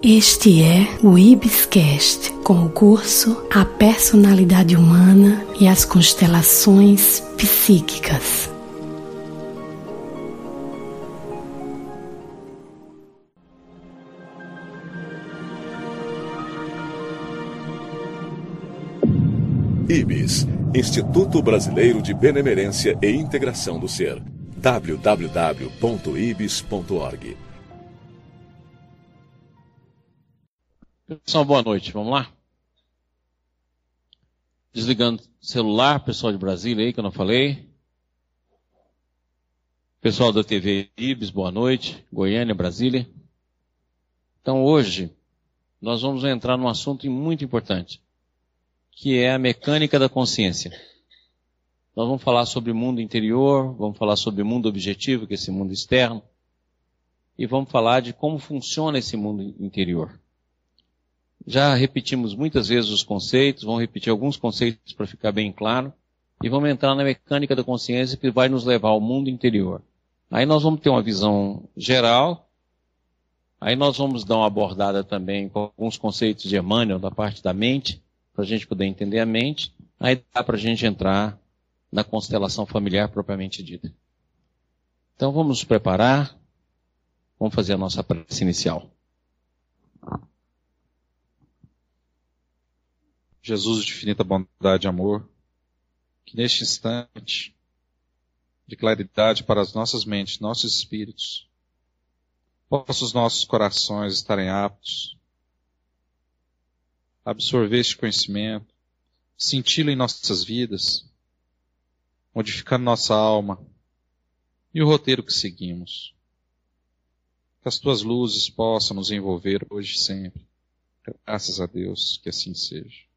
Este é o Ibiscast, com o curso A Personalidade Humana e as Constelações Psíquicas. IBIS Instituto Brasileiro de Benemerência e Integração do Ser. www.ibis.org Pessoal, boa noite. Vamos lá? Desligando celular, pessoal de Brasília aí que eu não falei. Pessoal da TV Ibis, boa noite. Goiânia, Brasília. Então hoje nós vamos entrar num assunto muito importante, que é a mecânica da consciência. Nós vamos falar sobre mundo interior, vamos falar sobre mundo objetivo, que é esse mundo externo, e vamos falar de como funciona esse mundo interior. Já repetimos muitas vezes os conceitos, vamos repetir alguns conceitos para ficar bem claro, e vamos entrar na mecânica da consciência que vai nos levar ao mundo interior. Aí nós vamos ter uma visão geral, aí nós vamos dar uma abordada também com alguns conceitos de Emmanuel, da parte da mente, para a gente poder entender a mente, aí dá para a gente entrar na constelação familiar propriamente dita. Então vamos nos preparar, vamos fazer a nossa prece inicial. Jesus de infinita bondade e amor, que neste instante de claridade para as nossas mentes, nossos espíritos, possa os nossos corações estarem aptos a absorver este conhecimento, senti-lo em nossas vidas, modificando nossa alma e o roteiro que seguimos. Que as tuas luzes possam nos envolver hoje e sempre. Graças a Deus que assim seja.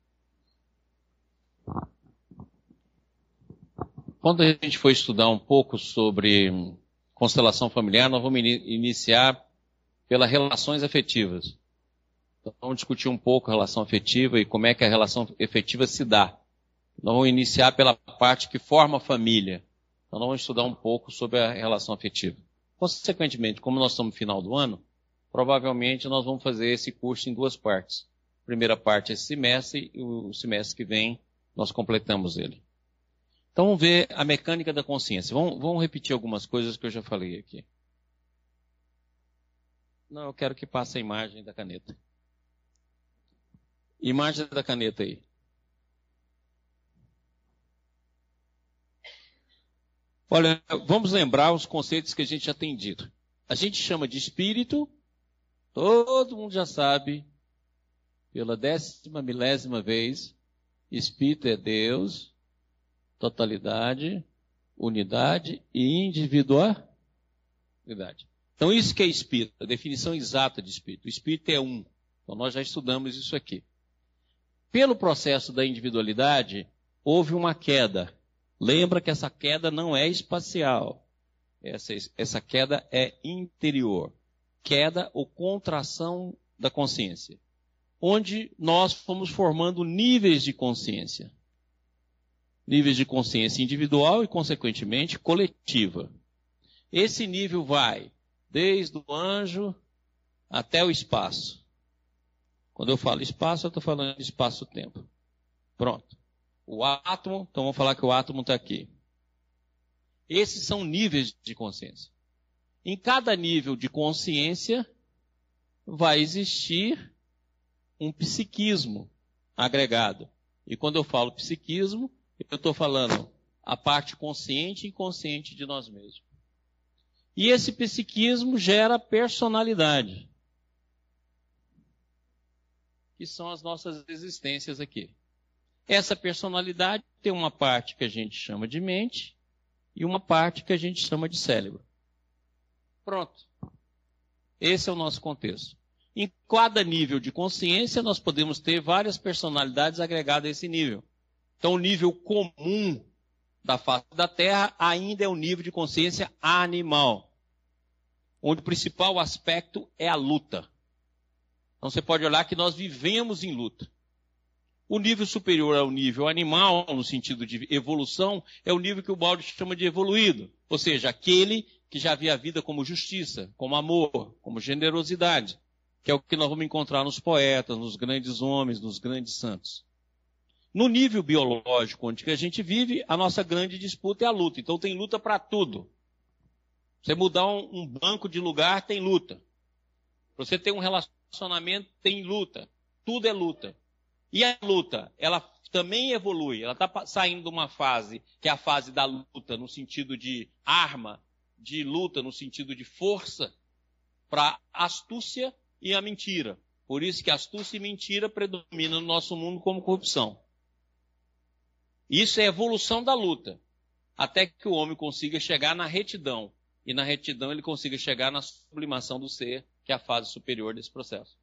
Quando a gente for estudar um pouco sobre constelação familiar, nós vamos iniciar pelas relações afetivas. Então, vamos discutir um pouco a relação afetiva e como é que a relação afetiva se dá. Nós vamos iniciar pela parte que forma a família. Então, nós vamos estudar um pouco sobre a relação afetiva. Consequentemente, como nós estamos no final do ano, provavelmente nós vamos fazer esse curso em duas partes. A primeira parte é esse semestre e o semestre que vem nós completamos ele. Então vamos ver a mecânica da consciência. Vamos, vamos repetir algumas coisas que eu já falei aqui. Não, eu quero que passe a imagem da caneta. Imagem da caneta aí. Olha, vamos lembrar os conceitos que a gente já tem dito. A gente chama de espírito, todo mundo já sabe, pela décima milésima vez, Espírito é Deus, totalidade, unidade e individualidade. Então, isso que é espírito, a definição exata de espírito. O espírito é um. Então, nós já estudamos isso aqui. Pelo processo da individualidade, houve uma queda. Lembra que essa queda não é espacial. Essa, essa queda é interior. Queda ou contração da consciência onde nós fomos formando níveis de consciência. Níveis de consciência individual e, consequentemente, coletiva. Esse nível vai desde o anjo até o espaço. Quando eu falo espaço, eu estou falando de espaço-tempo. Pronto. O átomo, então vamos falar que o átomo está aqui. Esses são níveis de consciência. Em cada nível de consciência vai existir um psiquismo agregado. E quando eu falo psiquismo, eu estou falando a parte consciente e inconsciente de nós mesmos. E esse psiquismo gera personalidade, que são as nossas existências aqui. Essa personalidade tem uma parte que a gente chama de mente e uma parte que a gente chama de cérebro. Pronto. Esse é o nosso contexto. Em cada nível de consciência, nós podemos ter várias personalidades agregadas a esse nível. Então, o nível comum da face da Terra ainda é o nível de consciência animal, onde o principal aspecto é a luta. Então, você pode olhar que nós vivemos em luta. O nível superior ao nível animal, no sentido de evolução, é o nível que o Balde chama de evoluído, ou seja, aquele que já vê a vida como justiça, como amor, como generosidade. Que é o que nós vamos encontrar nos poetas, nos grandes homens, nos grandes santos. No nível biológico onde a gente vive, a nossa grande disputa é a luta. Então tem luta para tudo. Você mudar um, um, banco de lugar, tem luta. Você ter um relacionamento, tem luta. Tudo é luta. E a luta, ela também evolui. Ela está saindo de uma fase, que é a fase da luta, no sentido de arma, de luta, no sentido de força, para astúcia e a mentira. Por isso que astúcia e mentira predominam no nosso mundo como corrupção. Isso é a evolução da luta, até que o homem consiga chegar na retidão. E na retidão ele consiga chegar na sublimação do ser, que é a fase superior desse processo.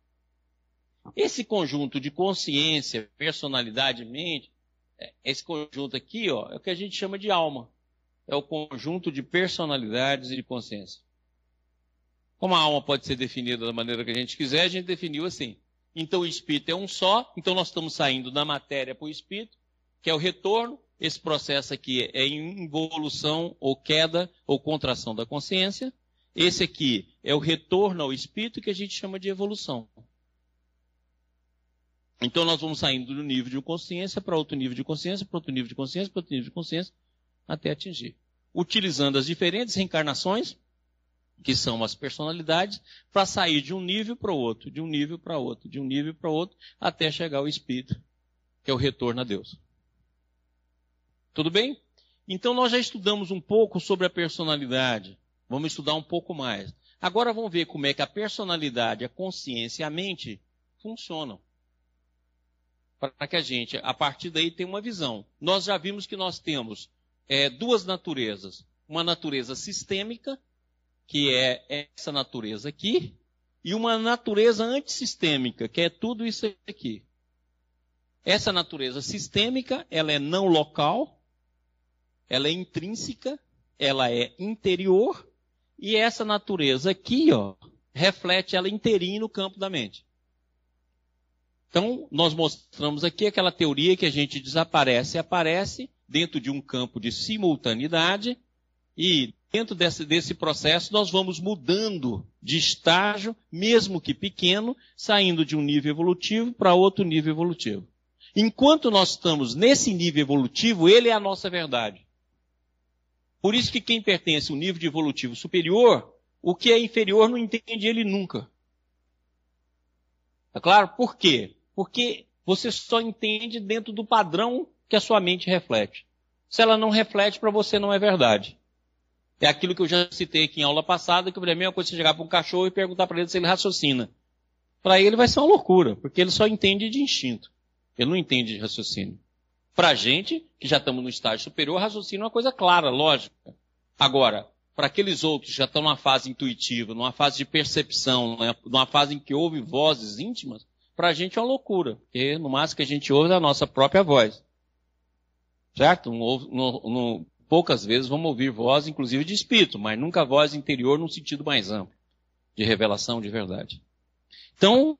Esse conjunto de consciência, personalidade, mente, é, esse conjunto aqui, ó, é o que a gente chama de alma. É o conjunto de personalidades e de consciência. Como a alma pode ser definida da maneira que a gente quiser, a gente definiu assim. Então o espírito é um só, então nós estamos saindo da matéria para o espírito, que é o retorno. Esse processo aqui é involução ou queda ou contração da consciência. Esse aqui é o retorno ao espírito que a gente chama de evolução. Então nós vamos saindo do nível de consciência para outro nível de consciência, para outro nível de consciência, para outro nível de consciência, até atingir. Utilizando as diferentes reencarnações que são as personalidades, para sair de um nível para o outro, de um nível para outro, de um nível para outro, até chegar ao Espírito, que é o retorno a Deus. Tudo bem? Então nós já estudamos um pouco sobre a personalidade. Vamos estudar um pouco mais. Agora vamos ver como é que a personalidade, a consciência e a mente funcionam. Para que a gente, a partir daí, tenha uma visão. Nós já vimos que nós temos é, duas naturezas. Uma natureza sistêmica que é essa natureza aqui, e uma natureza antissistêmica, que é tudo isso aqui. Essa natureza sistêmica, ela é não local, ela é intrínseca, ela é interior, e essa natureza aqui, ó, reflete ela inteirinha no campo da mente. Então, nós mostramos aqui aquela teoria que a gente desaparece e aparece dentro de um campo de simultaneidade, e dentro desse, desse processo, nós vamos mudando de estágio, mesmo que pequeno, saindo de um nível evolutivo para outro nível evolutivo. Enquanto nós estamos nesse nível evolutivo, ele é a nossa verdade. Por isso que quem pertence a um nível evolutivo superior, o que é inferior não entende ele nunca. É claro? Por quê? Porque você só entende dentro do padrão que a sua mente reflete. Se ela não reflete, para você não é verdade. É aquilo que eu já citei aqui em aula passada, que para mim é uma coisa você chegar para um cachorro e perguntar para ele se ele raciocina. Para ele vai ser uma loucura, porque ele só entende de instinto. Ele não entende de raciocínio. Para a gente, que já estamos no estágio superior, raciocínio é uma coisa clara, lógica. Agora, para aqueles outros que já estão numa fase intuitiva, numa fase de percepção, né, numa fase em que ouve vozes íntimas, para a gente é uma loucura. Porque no máximo que a gente ouve é a nossa própria voz. Certo? Não, não, não, poucas vezes vamos ouvir voz, inclusive de espírito, mas nunca voz interior num sentido mais amplo, de revelação de verdade. Então,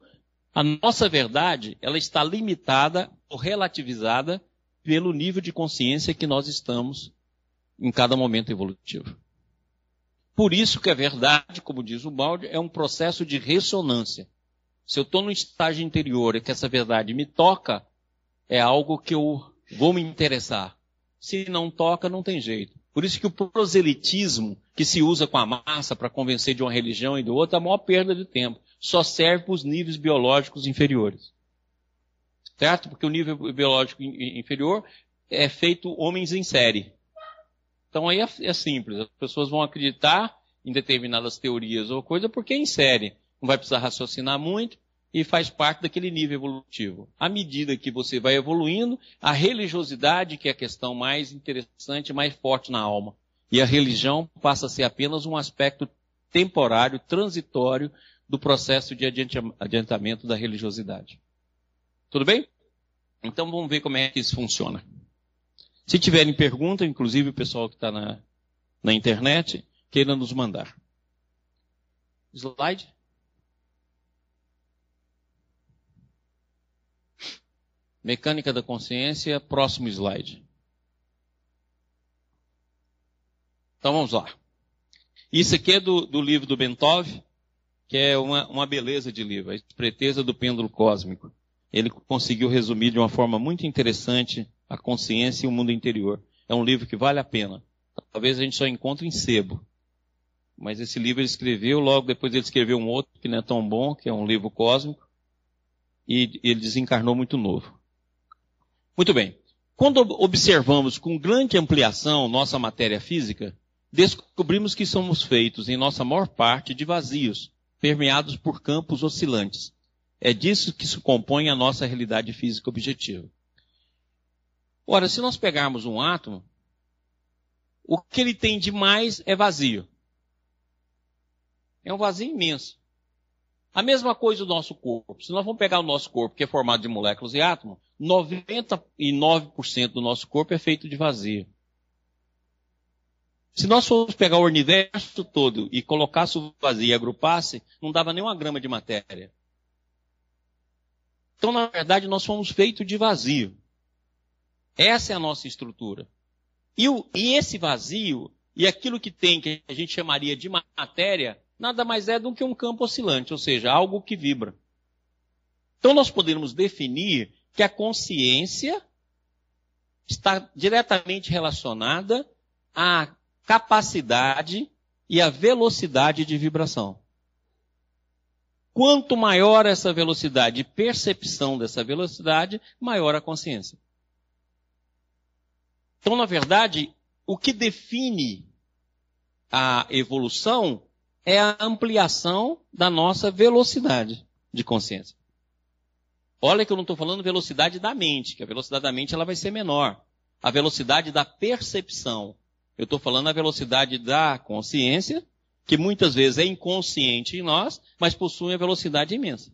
a nossa verdade, ela está limitada ou relativizada pelo nível de consciência que nós estamos em cada momento evolutivo. Por isso que a verdade, como diz o balde, é um processo de ressonância. Se eu estou no estágio interior e que essa verdade me toca, é algo que eu vou me interessar. Se não toca, não tem jeito. Por isso que o proselitismo que se usa com a massa para convencer de uma religião e do outro é a maior perda de tempo. Só serve para os níveis biológicos inferiores. Certo? Porque o nível biológico inferior é feito homens em série. Então aí é, é simples. As pessoas vão acreditar em determinadas teorias ou coisa porque é em série. Não vai precisar raciocinar muito e faz parte daquele nível evolutivo. À medida que você vai evoluindo, a religiosidade, que é a questão mais interessante, mais forte na alma. E a religião passa a ser apenas um aspecto temporário, transitório do processo de adiantamento da religiosidade. Tudo bem? Então vamos ver como é que isso funciona. Se tiverem pergunta, inclusive o pessoal que está na, na internet, queira nos mandar. Slide. Mecânica da consciência, próximo slide. Então vamos lá. Isso aqui é do, do livro do Bentov, que é uma, uma beleza de livro, a Espreteza do Pêndulo Cósmico. Ele conseguiu resumir de uma forma muito interessante a consciência e o mundo interior. É um livro que vale a pena. Talvez a gente só encontre em sebo. Mas esse livro ele escreveu, logo depois ele escreveu um outro que não é tão bom, que é um livro cósmico, e ele desencarnou muito novo. Muito bem. Quando observamos com grande ampliação nossa matéria física, descobrimos que somos feitos, em nossa maior parte, de vazios, permeados por campos oscilantes. É disso que se compõe a nossa realidade física objetiva. Ora, se nós pegarmos um átomo, o que ele tem de mais é vazio. É um vazio imenso. A mesma coisa do nosso corpo. Se nós vamos pegar o nosso corpo, que é formado de moléculas e átomos, 99% do nosso corpo é feito de vazio. Se nós formos pegar o universo todo e colocasse o vazio e agrupasse, não dava nem uma grama de matéria. Então, na verdade, nós fomos feitos de vazio. Essa é a nossa estrutura. E, o, e esse vazio, e aquilo que tem, que a gente chamaria de matéria, nada mais é do que um campo oscilante, ou seja, algo que vibra. Então, nós podemos definir que a consciência está diretamente relacionada à capacidade e à velocidade de vibração. Quanto maior essa velocidade percepção dessa velocidade, maior a consciência. Então, na verdade, o que define a evolução é a ampliação da nossa velocidade de consciência. Olha que eu não estou falando velocidade da mente, que a velocidade da mente ela vai ser menor. A velocidade da percepção, eu estou falando a velocidade da consciência, que muitas vezes é inconsciente em nós, mas possui uma velocidade imensa.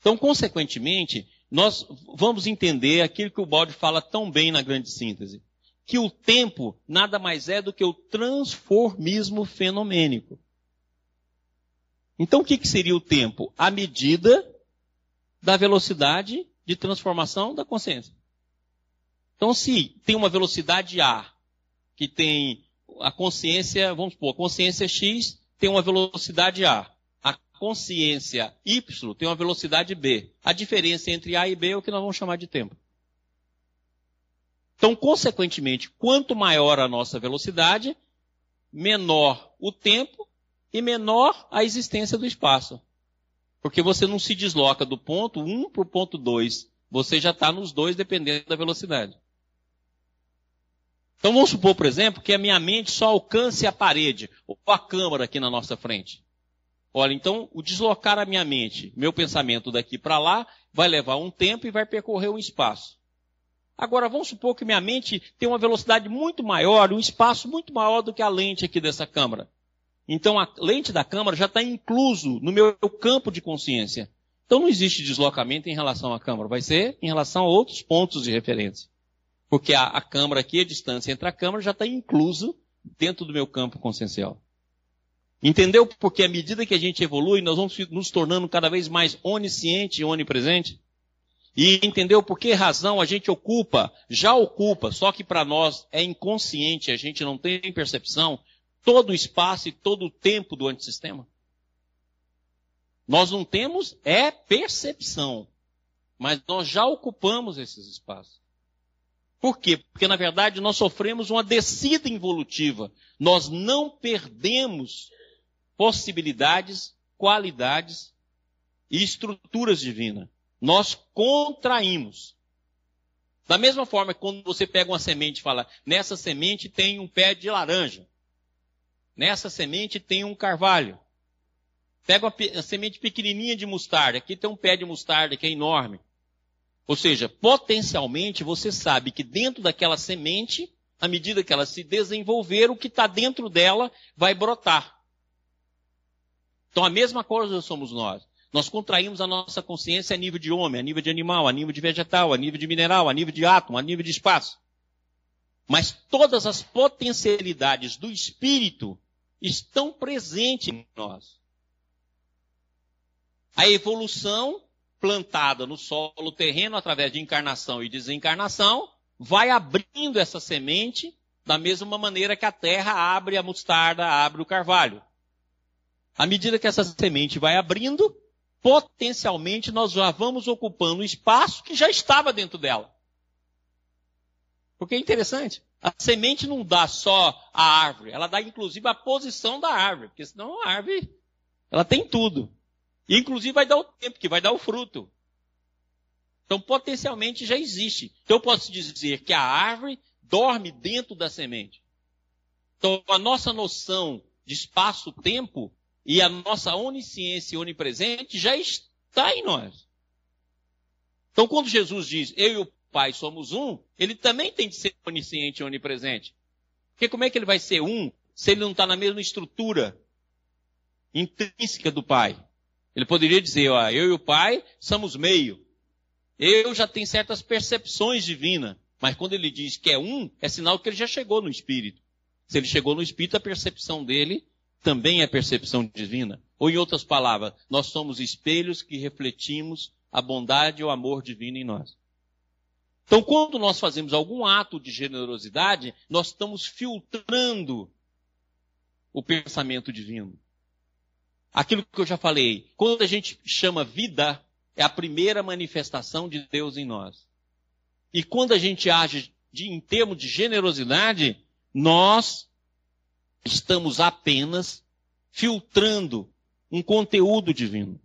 Então, consequentemente, nós vamos entender aquilo que o Balde fala tão bem na grande síntese. Que o tempo nada mais é do que o transformismo fenomênico. Então, o que, que seria o tempo? A medida da velocidade de transformação da consciência. Então, se tem uma velocidade A, que tem a consciência, vamos supor, a consciência X tem uma velocidade A. A consciência Y tem uma velocidade B. A diferença entre A e B é o que nós vamos chamar de tempo. Então, consequentemente, quanto maior a nossa velocidade, menor o tempo e menor a existência do espaço. Porque você não se desloca do ponto 1 para o ponto 2. Você já está nos dois dependendo da velocidade. Então vamos supor, por exemplo, que a minha mente só alcance a parede ou a câmara aqui na nossa frente. Olha, então o deslocar a minha mente, meu pensamento daqui para lá, vai levar um tempo e vai percorrer um espaço. Agora vamos supor que minha mente tem uma velocidade muito maior, um espaço muito maior do que a lente aqui dessa câmara. Então a lente da câmara já está incluso no meu campo de consciência. Então não existe deslocamento em relação à câmara, vai ser em relação a outros pontos de referência. Porque a, a câmara aqui, a distância entre a câmara já está incluso dentro do meu campo consciencial. Entendeu? Porque à medida que a gente evolui, nós vamos nos tornando cada vez mais onisciente e onipresente. E entendeu por que razão a gente ocupa, já ocupa, só que para nós é inconsciente, a gente não tem percepção, todo o espaço e todo o tempo do antissistema? Nós não temos é percepção, mas nós já ocupamos esses espaços. Por quê? Porque, na verdade, nós sofremos uma descida involutiva. Nós não perdemos possibilidades, qualidades e estruturas divinas. Nós contraímos. Da mesma forma que quando você pega uma semente e fala, nessa semente tem um pé de laranja. Nessa semente tem um carvalho. Pega uma semente pequenininha de mostarda. Aqui tem um pé de mostarda que é enorme. Ou seja, potencialmente você sabe que dentro daquela semente, à medida que ela se desenvolver, o que está dentro dela vai brotar. Então a mesma coisa somos nós. Nós contraímos a nossa consciência a nível de homem, a nível de animal, a nível de vegetal, a nível de mineral, a nível de átomo, a nível de espaço. Mas todas as potencialidades do espírito estão presentes em nós. A evolução plantada no solo terreno através de encarnação e desencarnação, vai abrindo essa semente da mesma maneira que a terra abre a mostarda, abre o carvalho. À medida que essa semente vai abrindo, potencialmente nós já vamos ocupando o espaço que já estava dentro dela. Porque é interessante. A semente não dá só a árvore, ela dá inclusive a posição da árvore, porque senão a árvore, ela tem tudo. E inclusive vai dar o tempo, que vai dar o fruto. Então, potencialmente já existe. Então, eu posso dizer que a árvore dorme dentro da semente. Então, a nossa noção de espaço-tempo e a nossa onisciência onipresente já está em nós. Então, quando Jesus diz, eu e o Pai somos um, ele também tem de ser onisciente e onipresente. Porque como é que ele vai ser um se ele não está na mesma estrutura intrínseca do Pai? Ele poderia dizer, ó, eu e o Pai somos meio. Eu já tenho certas percepções divinas, mas quando ele diz que é um, é sinal que ele já chegou no Espírito. Se ele chegou no Espírito, a percepção dele também é percepção divina. Ou em outras palavras, nós somos espelhos que refletimos a bondade e o amor divino em nós. Então, quando nós fazemos algum ato de generosidade, nós estamos filtrando o pensamento divino. Aquilo que eu já falei, quando a gente chama vida, é a primeira manifestação de Deus em nós. E quando a gente age de, em termos de generosidade, nós estamos apenas filtrando um conteúdo divino.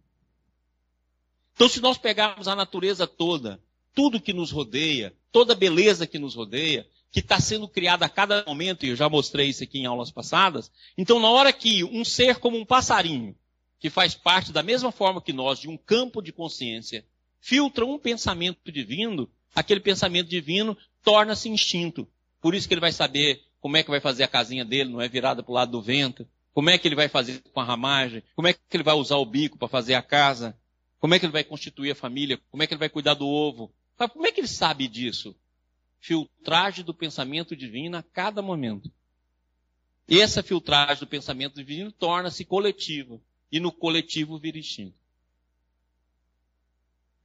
Então, se nós pegarmos a natureza toda, tudo que nos rodeia, toda a beleza que nos rodeia, que está sendo criada a cada momento, e eu já mostrei isso aqui em aulas passadas, então na hora que um ser como um passarinho, que faz parte da mesma forma que nós, de um campo de consciência, filtra um pensamento divino, aquele pensamento divino torna-se instinto. Por isso que ele vai saber como é que vai fazer a casinha dele, não é virada para o lado do vento, como é que ele vai fazer com a ramagem, como é que ele vai usar o bico para fazer a casa, como é que ele vai constituir a família, como é que ele vai cuidar do ovo. Mas como é que ele sabe disso? Filtragem do pensamento divino a cada momento. E essa filtragem do pensamento divino torna-se coletiva e no coletivo vira instinto.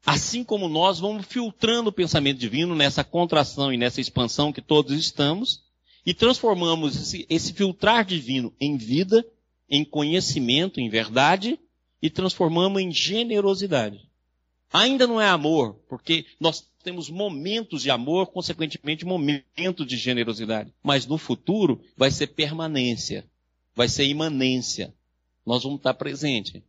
Assim como nós vamos filtrando o pensamento divino nessa contração e nessa expansão que todos estamos, e transformamos esse, esse filtrar divino em vida, em conhecimento, em verdade, e transformamos em generosidade. Ainda não é amor, porque nós temos momentos de amor, consequentemente momentos de generosidade. Mas no futuro vai ser permanência, vai ser imanência, nós vamos estar presente.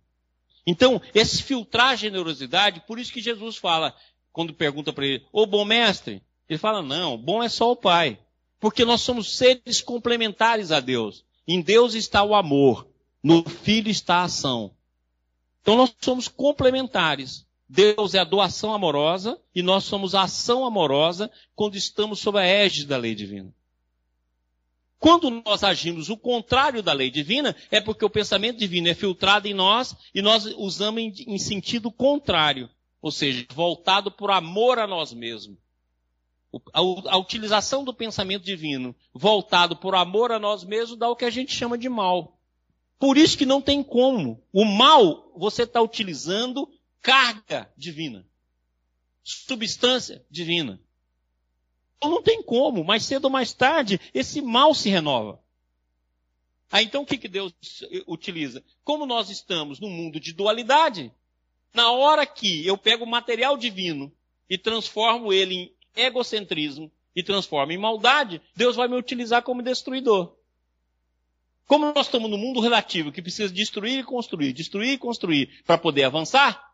Então, esse filtrar a generosidade, por isso que Jesus fala, quando pergunta para ele, ô bom mestre, ele fala, não, bom é só o Pai. Porque nós somos seres complementares a Deus. Em Deus está o amor, no Filho está a ação. Então nós somos complementares. Deus é a doação amorosa e nós somos a ação amorosa quando estamos sob a égide da lei divina. Quando nós agimos o contrário da lei divina, é porque o pensamento divino é filtrado em nós e nós usamos em, em sentido contrário, ou seja, voltado por amor a nós mesmos. A, utilização do pensamento divino voltado por amor a nós mesmos dá o que a gente chama de mal. Por isso que não tem como. O mal você está utilizando carga divina, substância divina. Então não tem como, mais cedo ou mais tarde, esse mal se renova. Aí então o que, que Deus utiliza? Como nós estamos num mundo de dualidade, na hora que eu pego o material divino e transformo ele egocentrismo e transformo em maldade, Deus vai me utilizar como destruidor. Como nós estamos num mundo relativo que precisa destruir e construir, destruir e construir para poder avançar,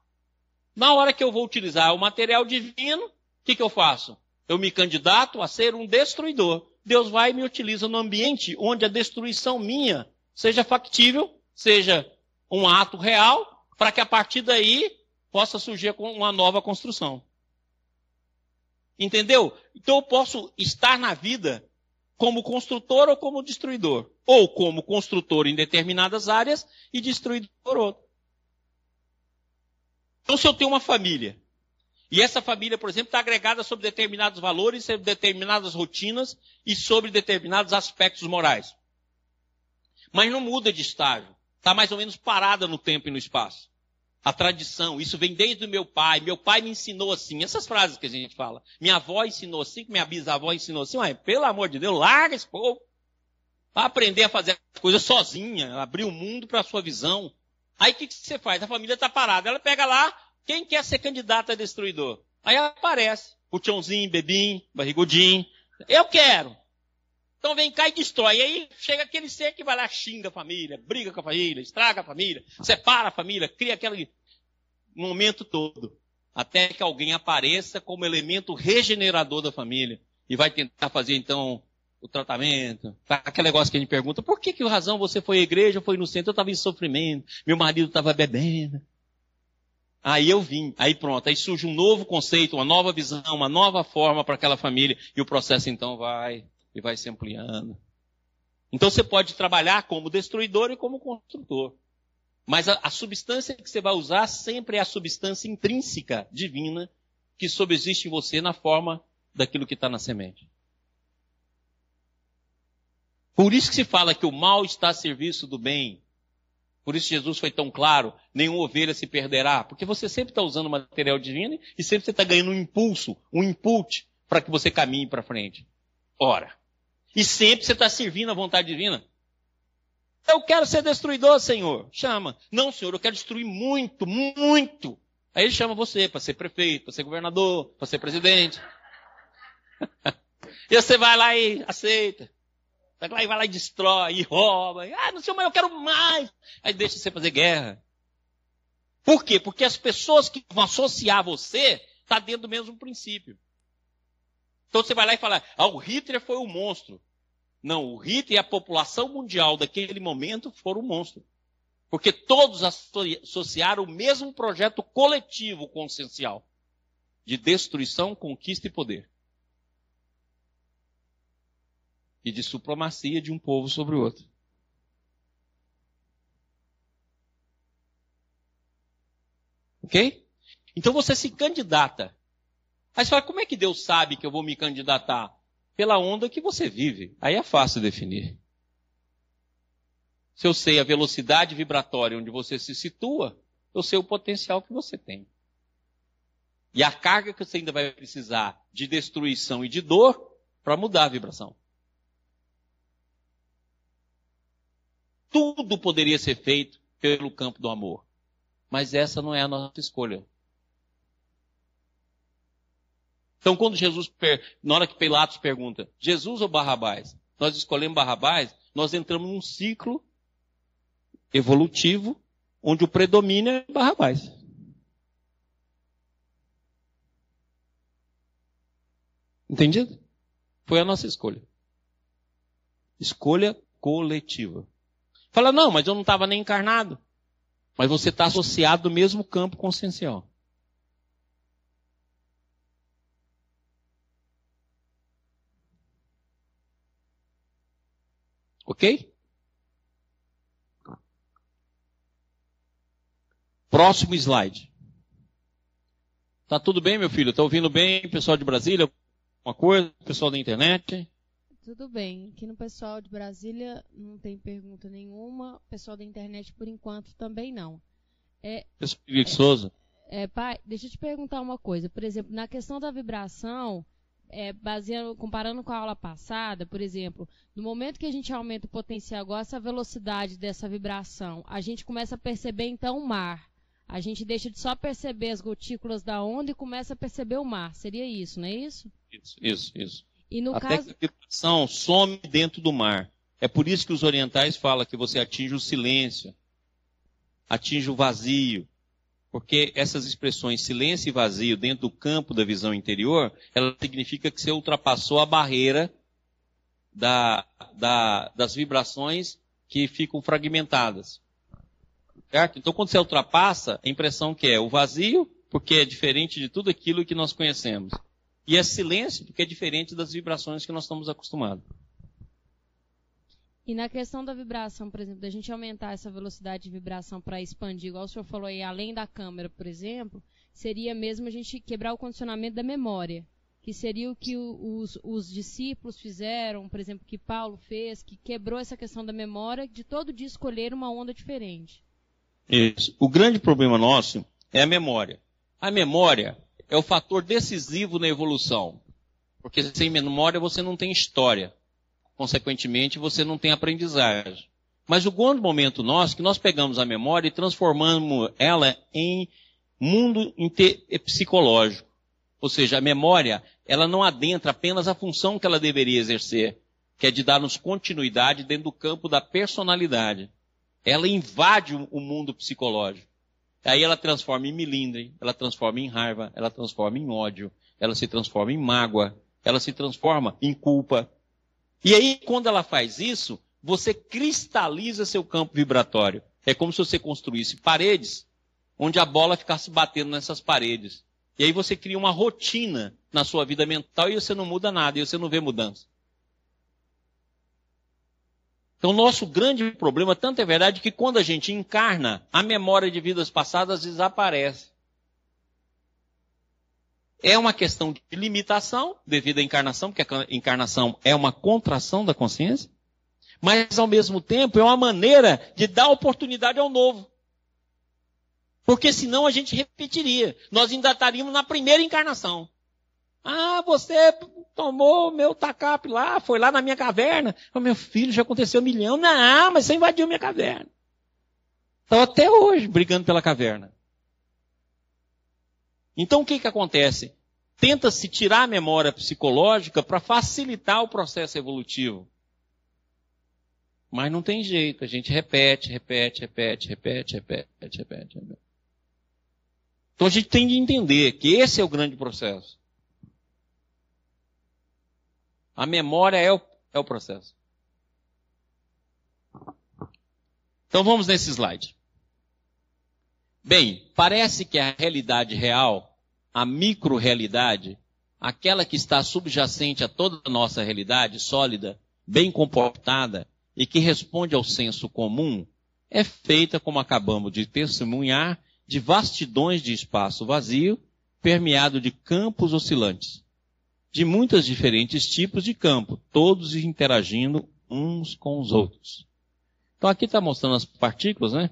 na hora que eu vou utilizar o material divino, o que, que eu faço? eu me candidato a ser um destruidor. Deus vai e me utiliza no ambiente onde a destruição minha seja factível, seja um ato real, para que a partir daí possa surgir uma nova construção. Entendeu? Então eu posso estar na vida como construtor ou como destruidor. Ou como construtor em determinadas áreas e destruidor por outro. Então se eu tenho uma família e essa família, por exemplo, está agregada sobre determinados valores, sobre determinadas rotinas e sobre determinados aspectos morais. Mas não muda de estágio. Está mais ou menos parada no tempo e no espaço. A tradição, isso vem desde o meu pai. Meu pai me ensinou assim. Essas frases que a gente fala. Minha avó ensinou assim, minha bisavó ensinou assim. Ué, pelo amor de Deus, larga esse povo. Vai aprender a fazer as coisas sozinha, abrir o mundo para a sua visão. Aí o que, que você faz? A família está parada. Ela pega lá, quem quer ser candidato a destruidor? Aí aparece o tchãozinho, bebim, barrigudinho. Eu quero. Então vem cá e destrói. E aí chega aquele ser que vai lá, xinga a família, briga com a família, estraga a família, separa a família, cria aquele momento todo. Até que alguém apareça como elemento regenerador da família. E vai tentar fazer então o tratamento. Aquele negócio que a gente pergunta, por que que razão você foi à igreja, foi no centro? Eu estava em sofrimento, meu marido estava bebendo. Aí eu vim, aí pronto, aí surge um novo conceito, uma nova visão, uma nova forma para aquela família, e o processo então vai e vai se ampliando. Então você pode trabalhar como destruidor e como construtor. Mas a, a substância que você vai usar sempre é a substância intrínseca, divina, que subsiste em você na forma daquilo que está na semente. Por isso que se fala que o mal está a serviço do bem. Por isso Jesus foi tão claro, nenhuma ovelha se perderá, porque você sempre está usando material divino e sempre você está ganhando um impulso, um input para que você caminhe para frente. Ora, e sempre você está servindo a vontade divina. Eu quero ser destruidor, Senhor. Chama. Não, Senhor, eu quero destruir muito, muito. Aí ele chama você para ser prefeito, para ser governador, para ser presidente. e você vai lá e aceita. Vai lá e destrói, e rouba. E, ah, não sei, mas eu quero mais. Aí deixa você fazer guerra. Por quê? Porque as pessoas que vão associar você está dentro do mesmo princípio. Então você vai lá e fala, ah, o Hitler foi o monstro. Não, o Hitler e a população mundial daquele momento foram o monstro. Porque todos associaram o mesmo projeto coletivo consciencial de destruição, conquista e poder. e de supremacia de um povo sobre o outro. Ok? Então você se candidata. Aí você fala, como é que Deus sabe que eu vou me candidatar? Pela onda que você vive. Aí é fácil definir. Se eu sei a velocidade vibratória onde você se situa, eu sei o potencial que você tem. E a carga que você ainda vai precisar de destruição e de dor para mudar a vibração. Tudo poderia ser feito pelo campo do amor. Mas essa não é a nossa escolha. Então, quando Jesus, na hora que Pilatos pergunta, Jesus ou Barrabás? Nós escolhemos Barrabás, nós entramos num ciclo evolutivo onde o predomínio é Barrabás. Entendido? Foi a nossa escolha. Escolha coletiva. Fala, não, mas eu não estava nem encarnado. Mas você está associado no mesmo campo consciencial. Ok? Próximo slide. Tá tudo bem, meu filho? Tá ouvindo bem, pessoal de Brasília? Uma coisa, pessoal da internet? Tudo bem. Aqui no pessoal de Brasília não tem pergunta nenhuma. Pessoal da internet, por enquanto, também não. É, pessoal de é, Souza. É, pai, deixa eu te perguntar uma coisa. Por exemplo, na questão da vibração, é, baseando, comparando com a aula passada, por exemplo, no momento que a gente aumenta o potencial, agora essa velocidade dessa vibração, a gente começa a perceber então o mar. A gente deixa de só perceber as gotículas da onda e começa a perceber o mar. Seria isso, não é isso? Isso, isso, isso. E no Até caso... que a vibração some dentro do mar. É por isso que os orientais falam que você atinge o silêncio, atinge o vazio. Porque essas expressões silêncio e vazio dentro do campo da visão interior, ela significa que você ultrapassou a barreira da, da, das vibrações que ficam fragmentadas. Certo? Então, quando você ultrapassa, a impressão que é o vazio, porque é diferente de tudo aquilo que nós conhecemos. E é silêncio porque é diferente das vibrações que nós estamos acostumados. E na questão da vibração, por exemplo, da gente aumentar essa velocidade de vibração para expandir, igual o senhor falou aí, além da câmera, por exemplo, seria mesmo a gente quebrar o condicionamento da memória. Que seria o que os, os discípulos fizeram, por exemplo, que Paulo fez, que quebrou essa questão da memória, de todo dia escolher uma onda diferente. Isso. O grande problema nosso é a memória. A memória é o fator decisivo na evolução. Porque sem memória você não tem história. Consequentemente, você não tem aprendizagem. Mas o grande momento nosso, que nós pegamos a memória e transformamos ela em mundo psicológico. Ou seja, a memória, ela não adentra apenas a função que ela deveria exercer, que é de dar-nos continuidade dentro do campo da personalidade. Ela invade o mundo psicológico. Aí ela transforma em milindre, ela transforma em raiva, ela transforma em ódio, ela se transforma em mágoa, ela se transforma em culpa. E aí, quando ela faz isso, você cristaliza seu campo vibratório. É como se você construísse paredes, onde a bola ficasse batendo nessas paredes. E aí você cria uma rotina na sua vida mental e você não muda nada, e você não vê mudança. Então, nosso grande problema, tanto é verdade que quando a gente encarna, a memória de vidas passadas desaparece. É uma questão de limitação devido à encarnação, porque a encarnação é uma contração da consciência, mas ao mesmo tempo é uma maneira de dar oportunidade ao novo. Porque senão a gente repetiria. Nós ainda estaríamos na primeira encarnação. Ah, você tomou meu tacape lá, foi lá na minha caverna. Meu filho, já aconteceu um milhão. Não, mas você invadiu minha caverna. Estão até hoje brigando pela caverna. Então o que, que acontece? Tenta-se tirar a memória psicológica para facilitar o processo evolutivo. Mas não tem jeito, a gente repete, repete, repete, repete, repete, repete, repete. Então a gente tem de entender que esse é o grande processo. A memória é o, é o processo. Então vamos nesse slide. Bem, parece que a realidade real, a micro-realidade, aquela que está subjacente a toda a nossa realidade, sólida, bem comportada e que responde ao senso comum, é feita, como acabamos de testemunhar, de vastidões de espaço vazio, permeado de campos oscilantes de muitos diferentes tipos de campo, todos interagindo uns com os outros. Então aqui está mostrando as partículas, né?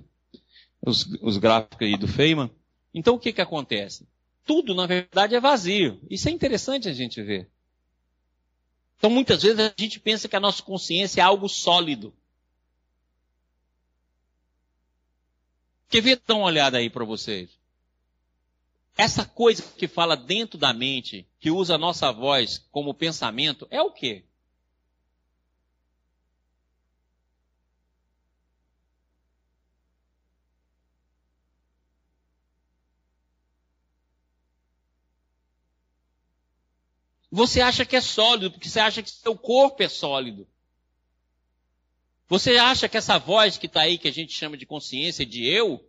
Os, os, gráficos aí do Feynman. Então o que que acontece? Tudo, na verdade, é vazio. Isso é interessante a gente ver. Então muitas vezes a gente pensa que a nossa consciência é algo sólido. Quer ver dar uma olhada aí para vocês? Essa coisa que fala dentro da mente, que usa a nossa voz como pensamento, é o quê? Você acha que é sólido, porque você acha que seu corpo é sólido. Você acha que essa voz que está aí, que a gente chama de consciência, de eu,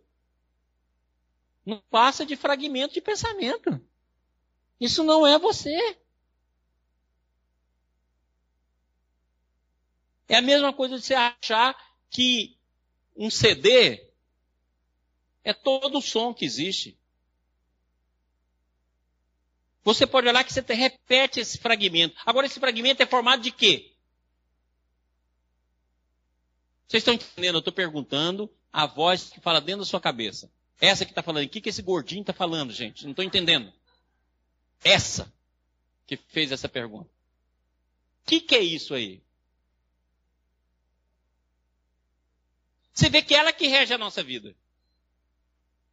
não passa de fragmento de pensamento. Isso não é você. É a mesma coisa de você achar que um CD é todo o som que existe. Você pode olhar que você repete esse fragmento. Agora, esse fragmento é formado de quê? Vocês estão entendendo? Eu estou perguntando a voz que fala dentro da sua cabeça. Essa que está falando. O que, que esse gordinho está falando, gente? Não estou entendendo. Essa que fez essa pergunta. O que, que é isso aí? Você vê que ela que rege a nossa vida.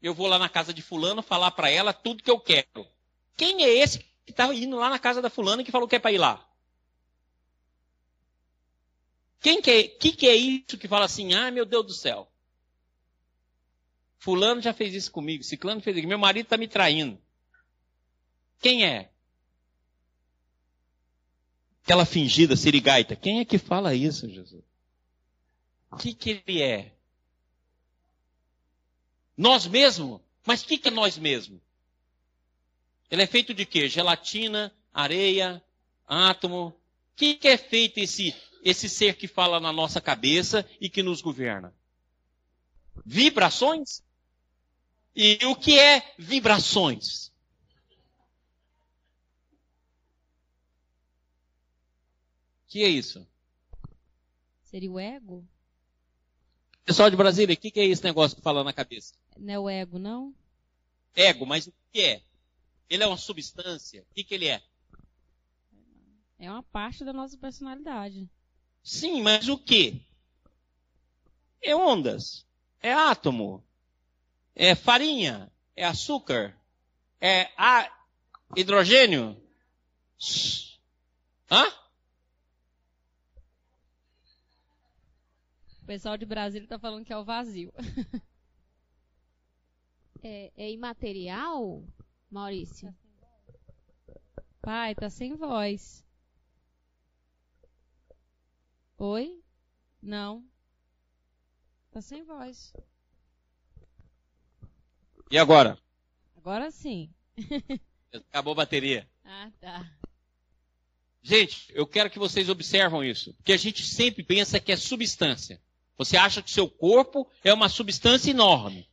Eu vou lá na casa de fulano falar para ela tudo que eu quero. Quem é esse que está indo lá na casa da fulana que falou que é para ir lá? Quem que é, que, que é isso que fala assim, ah, meu Deus do céu? Fulano já fez isso comigo, Ciclano fez isso. Meu marido está me traindo. Quem é? Aquela fingida sirigaita. Quem é que fala isso, Jesus? O que, que ele é? Nós mesmos? Mas o que, que é nós mesmos? Ele é feito de quê? Gelatina, areia, átomo. O que, que é feito esse, esse ser que fala na nossa cabeça e que nos governa? Vibrações? E o que é vibrações? O que é isso? Seria o ego? Pessoal de Brasília, o que, que é esse negócio que fala na cabeça? Não é o ego, não? Ego, mas o que é? Ele é uma substância? O que, que ele é? É uma parte da nossa personalidade. Sim, mas o que? É ondas, é átomo, é farinha, é açúcar, é a hidrogênio. Hã? O pessoal de Brasília está falando que é o vazio. é, é imaterial, Maurício? Pai, tá sem voz. Oi? Não. Tá sem voz. E agora? Agora sim. Acabou a bateria. Ah, tá. Gente, eu quero que vocês observam isso. Porque a gente sempre pensa que é substância. Você acha que seu corpo é uma substância enorme.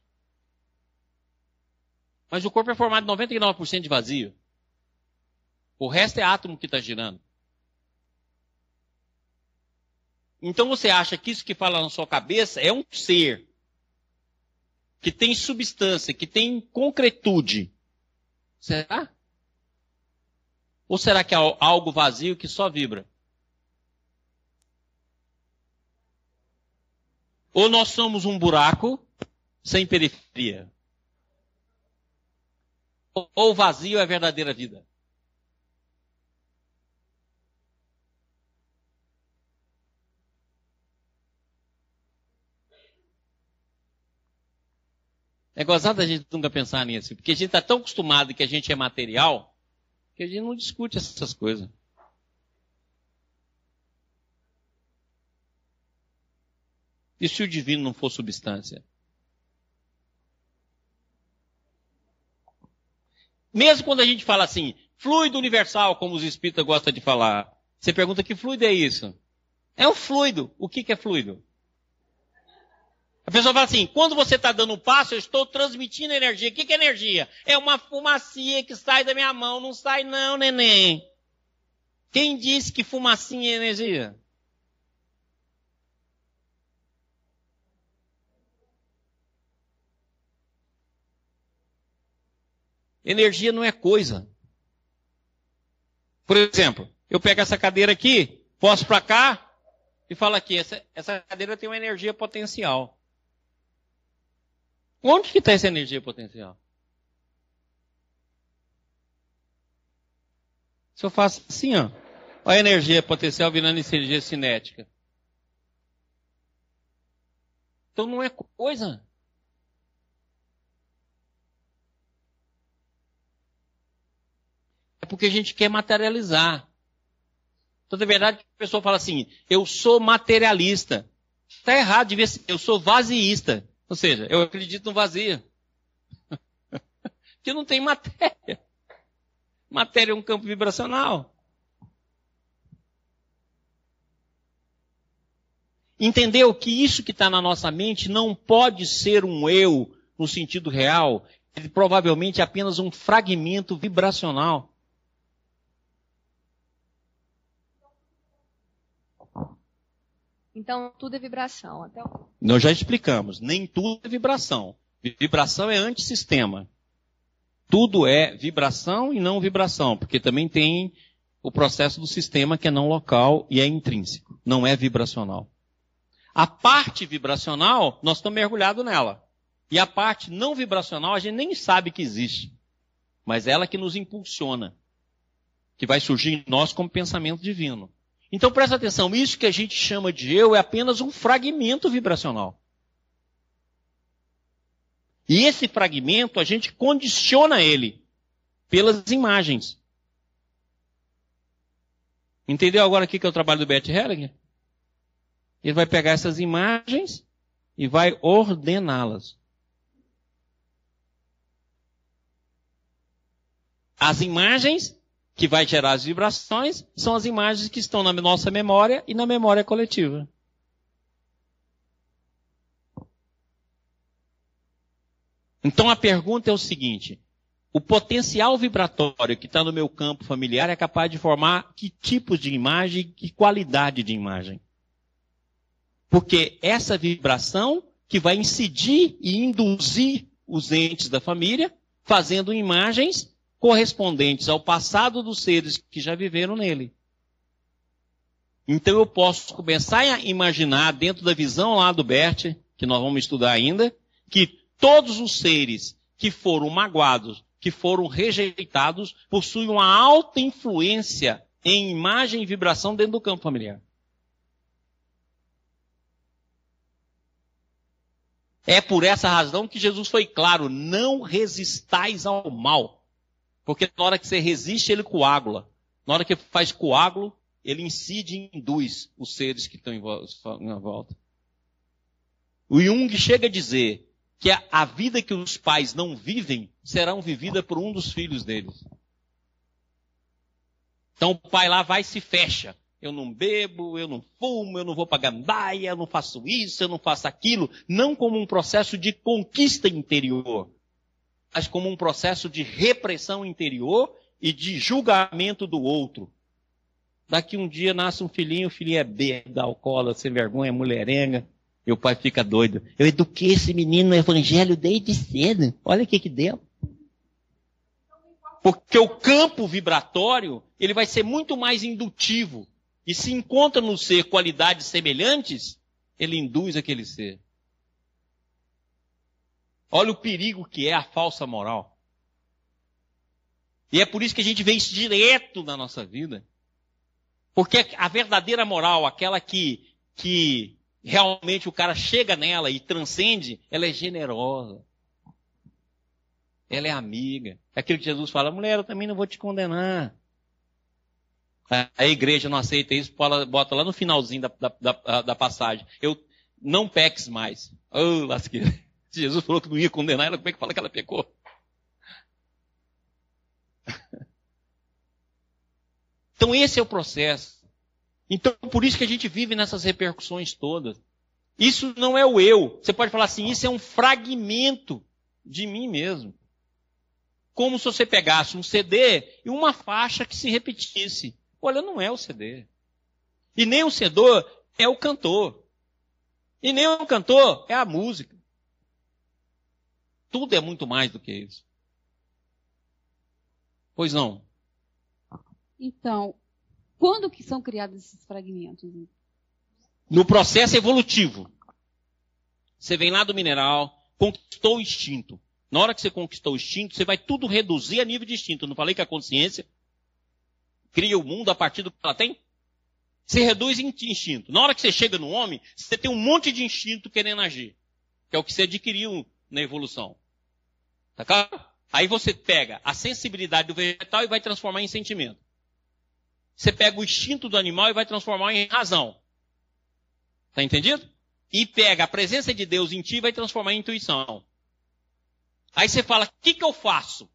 Mas o corpo é formado de 99% de vazio. O resto é átomo que está girando. Então você acha que isso que fala na sua cabeça é um ser que tem substância, que tem concretude. Será? Ou será que é algo vazio que só vibra? Ou nós somos um buraco sem periferia? Ou vazio é a verdadeira vida? É gozado a gente nunca pensar nisso, porque a gente está tão acostumado que a gente é material, que a gente não discute essas coisas. E se o divino não for substância? Mesmo quando a gente fala assim, fluido universal, como os espíritas gostam de falar, você pergunta que fluido é isso? É um fluido. O que, que é fluido? A pessoa fala assim, quando você está dando um passo, eu estou transmitindo energia. O que, que é energia? É uma fumacinha que sai da minha mão. Não sai não, neném. Quem disse que fumacinha é energia? Energia não é coisa. Por exemplo, eu pego essa cadeira aqui, posso para cá e falo aqui, essa, essa cadeira tem uma energia potencial. Onde que está essa energia potencial? Se eu faço assim, ó, a energia potencial virando energia cinética. Então não é coisa. É porque a gente quer materializar. Então, na verdade, a pessoa fala assim, eu sou materialista. Está errado, devia ser, eu sou vaziista. Ou seja, eu acredito no vazio. que não tem matéria. Matéria é um campo vibracional. Entendeu que isso que está na nossa mente não pode ser um eu no sentido real. Ele provavelmente é apenas um fragmento vibracional. Então, tudo é vibração. Até o... Nós já explicamos. Nem tudo é vibração. Vibração é antissistema. Tudo é vibração e não vibração, porque também tem o processo do sistema que é não local e é intrínseco, não é vibracional. A parte vibracional, nós estamos mergulhados nela. E a parte não vibracional, a gente nem sabe que existe. Mas ela que nos impulsiona. Que vai surgir em nós como pensamento divino. Então presta atenção, isso que a gente chama de eu é apenas um fragmento vibracional. E esse fragmento a gente condiciona ele pelas imagens. Entendeu agora o que é o trabalho do Bert Hellinger? Ele vai pegar essas imagens e vai ordená-las. As imagens que vai gerar as vibrações são as imagens que estão na nossa memória e na memória coletiva. Então a pergunta é o seguinte: o potencial vibratório que está no meu campo familiar é capaz de formar que tipos de imagem e que qualidade de imagem? Porque essa vibração que vai incidir e induzir os entes da família, fazendo imagens correspondentes ao passado dos seres que já viveram nele. Então eu posso começar a imaginar, dentro da visão lá do Bert, que nós vamos estudar ainda, que todos os seres que foram magoados, que foram rejeitados, possuem uma alta influência em imagem e vibração dentro do campo familiar. É por essa razão que Jesus foi claro: não resistais ao mal. Porque na hora que você resiste, ele coagula. Na hora que faz coágulo, ele incide e induz os seres que estão em volta. O Jung chega a dizer que a vida que os pais não vivem será vivida por um dos filhos deles. Então o pai lá vai e se fecha. Eu não bebo, eu não fumo, eu não vou para gandaia, eu não faço isso, eu não faço aquilo. Não como um processo de conquista interior, mas como um processo de repressão interior e de julgamento do outro. Daqui um dia nasce um filhinho, o filhinho é bêbado, alcoólatra, sem vergonha, mulherenga. E o pai fica doido. Eu eduquei esse menino no evangelho desde cedo. Olha o que que deu. Porque o campo vibratório, ele vai ser muito mais indutivo. E se encontra no ser qualidades semelhantes, ele induz aquele ser. Olha o perigo que é a falsa moral. E é por isso que a gente vê isso direto na nossa vida. Porque a verdadeira moral, aquela que, que realmente o cara chega nela e transcende, ela é generosa. Ela é amiga. É aquilo que Jesus fala, mulher, eu também não vou te condenar. A igreja não aceita isso, bota lá no finalzinho da, da, da, da passagem. Eu não peques mais. Oh, lasqueira. Se Jesus falou que não ia condenar ela, como é que fala que ela pecou? Então esse é o processo. Então por isso que a gente vive nessas repercussões todas. Isso não é o eu. Você pode falar assim, isso é um fragmento de mim mesmo. Como se você pegasse um CD e uma faixa que se repetisse. Olha, não é o CD. E nem o CD é o cantor. E nem o cantor é a música. Tudo é muito mais do que isso. Pois não. Então, quando que são criados esses fragmentos? No processo evolutivo. Você vem lá do mineral, conquistou o instinto. Na hora que você conquistou o instinto, você vai tudo reduzir a nível de instinto. Eu não falei que a consciência cria o mundo a partir do que ela tem? Você reduz em instinto. Na hora que você chega no homem, você tem um monte de instinto querendo agir. Que é o que você adquiriu na evolução. Tá claro? Aí você pega a sensibilidade do vegetal e vai transformar em sentimento. Você pega o instinto do animal e vai transformar em razão. Tá entendido? E pega a presença de Deus em ti e vai transformar em intuição. Aí você fala, o que, que eu faço?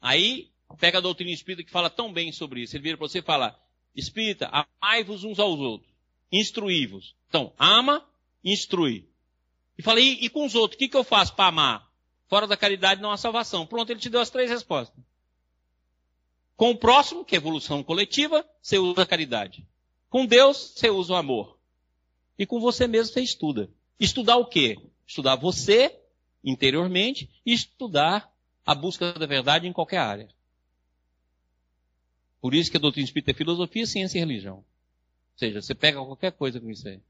Aí pega a doutrina espírita que fala tão bem sobre isso. Ele vira para você e fala, espírita, amai-vos uns aos outros. Instruí-vos. Então, ama, instrui. E fala, e, e com os outros, o que, que eu faço para amar? Fora da caridade não há salvação. Pronto, ele te deu as três respostas. Com o próximo, que é evolução coletiva, você usa a caridade. Com Deus, você usa o amor. E com você mesmo, você estuda. Estudar o quê? Estudar você interiormente e estudar a busca da verdade em qualquer área. Por isso que a doutrina espírita é filosofia, ciência e religião. Ou seja, você pega qualquer coisa com isso aí.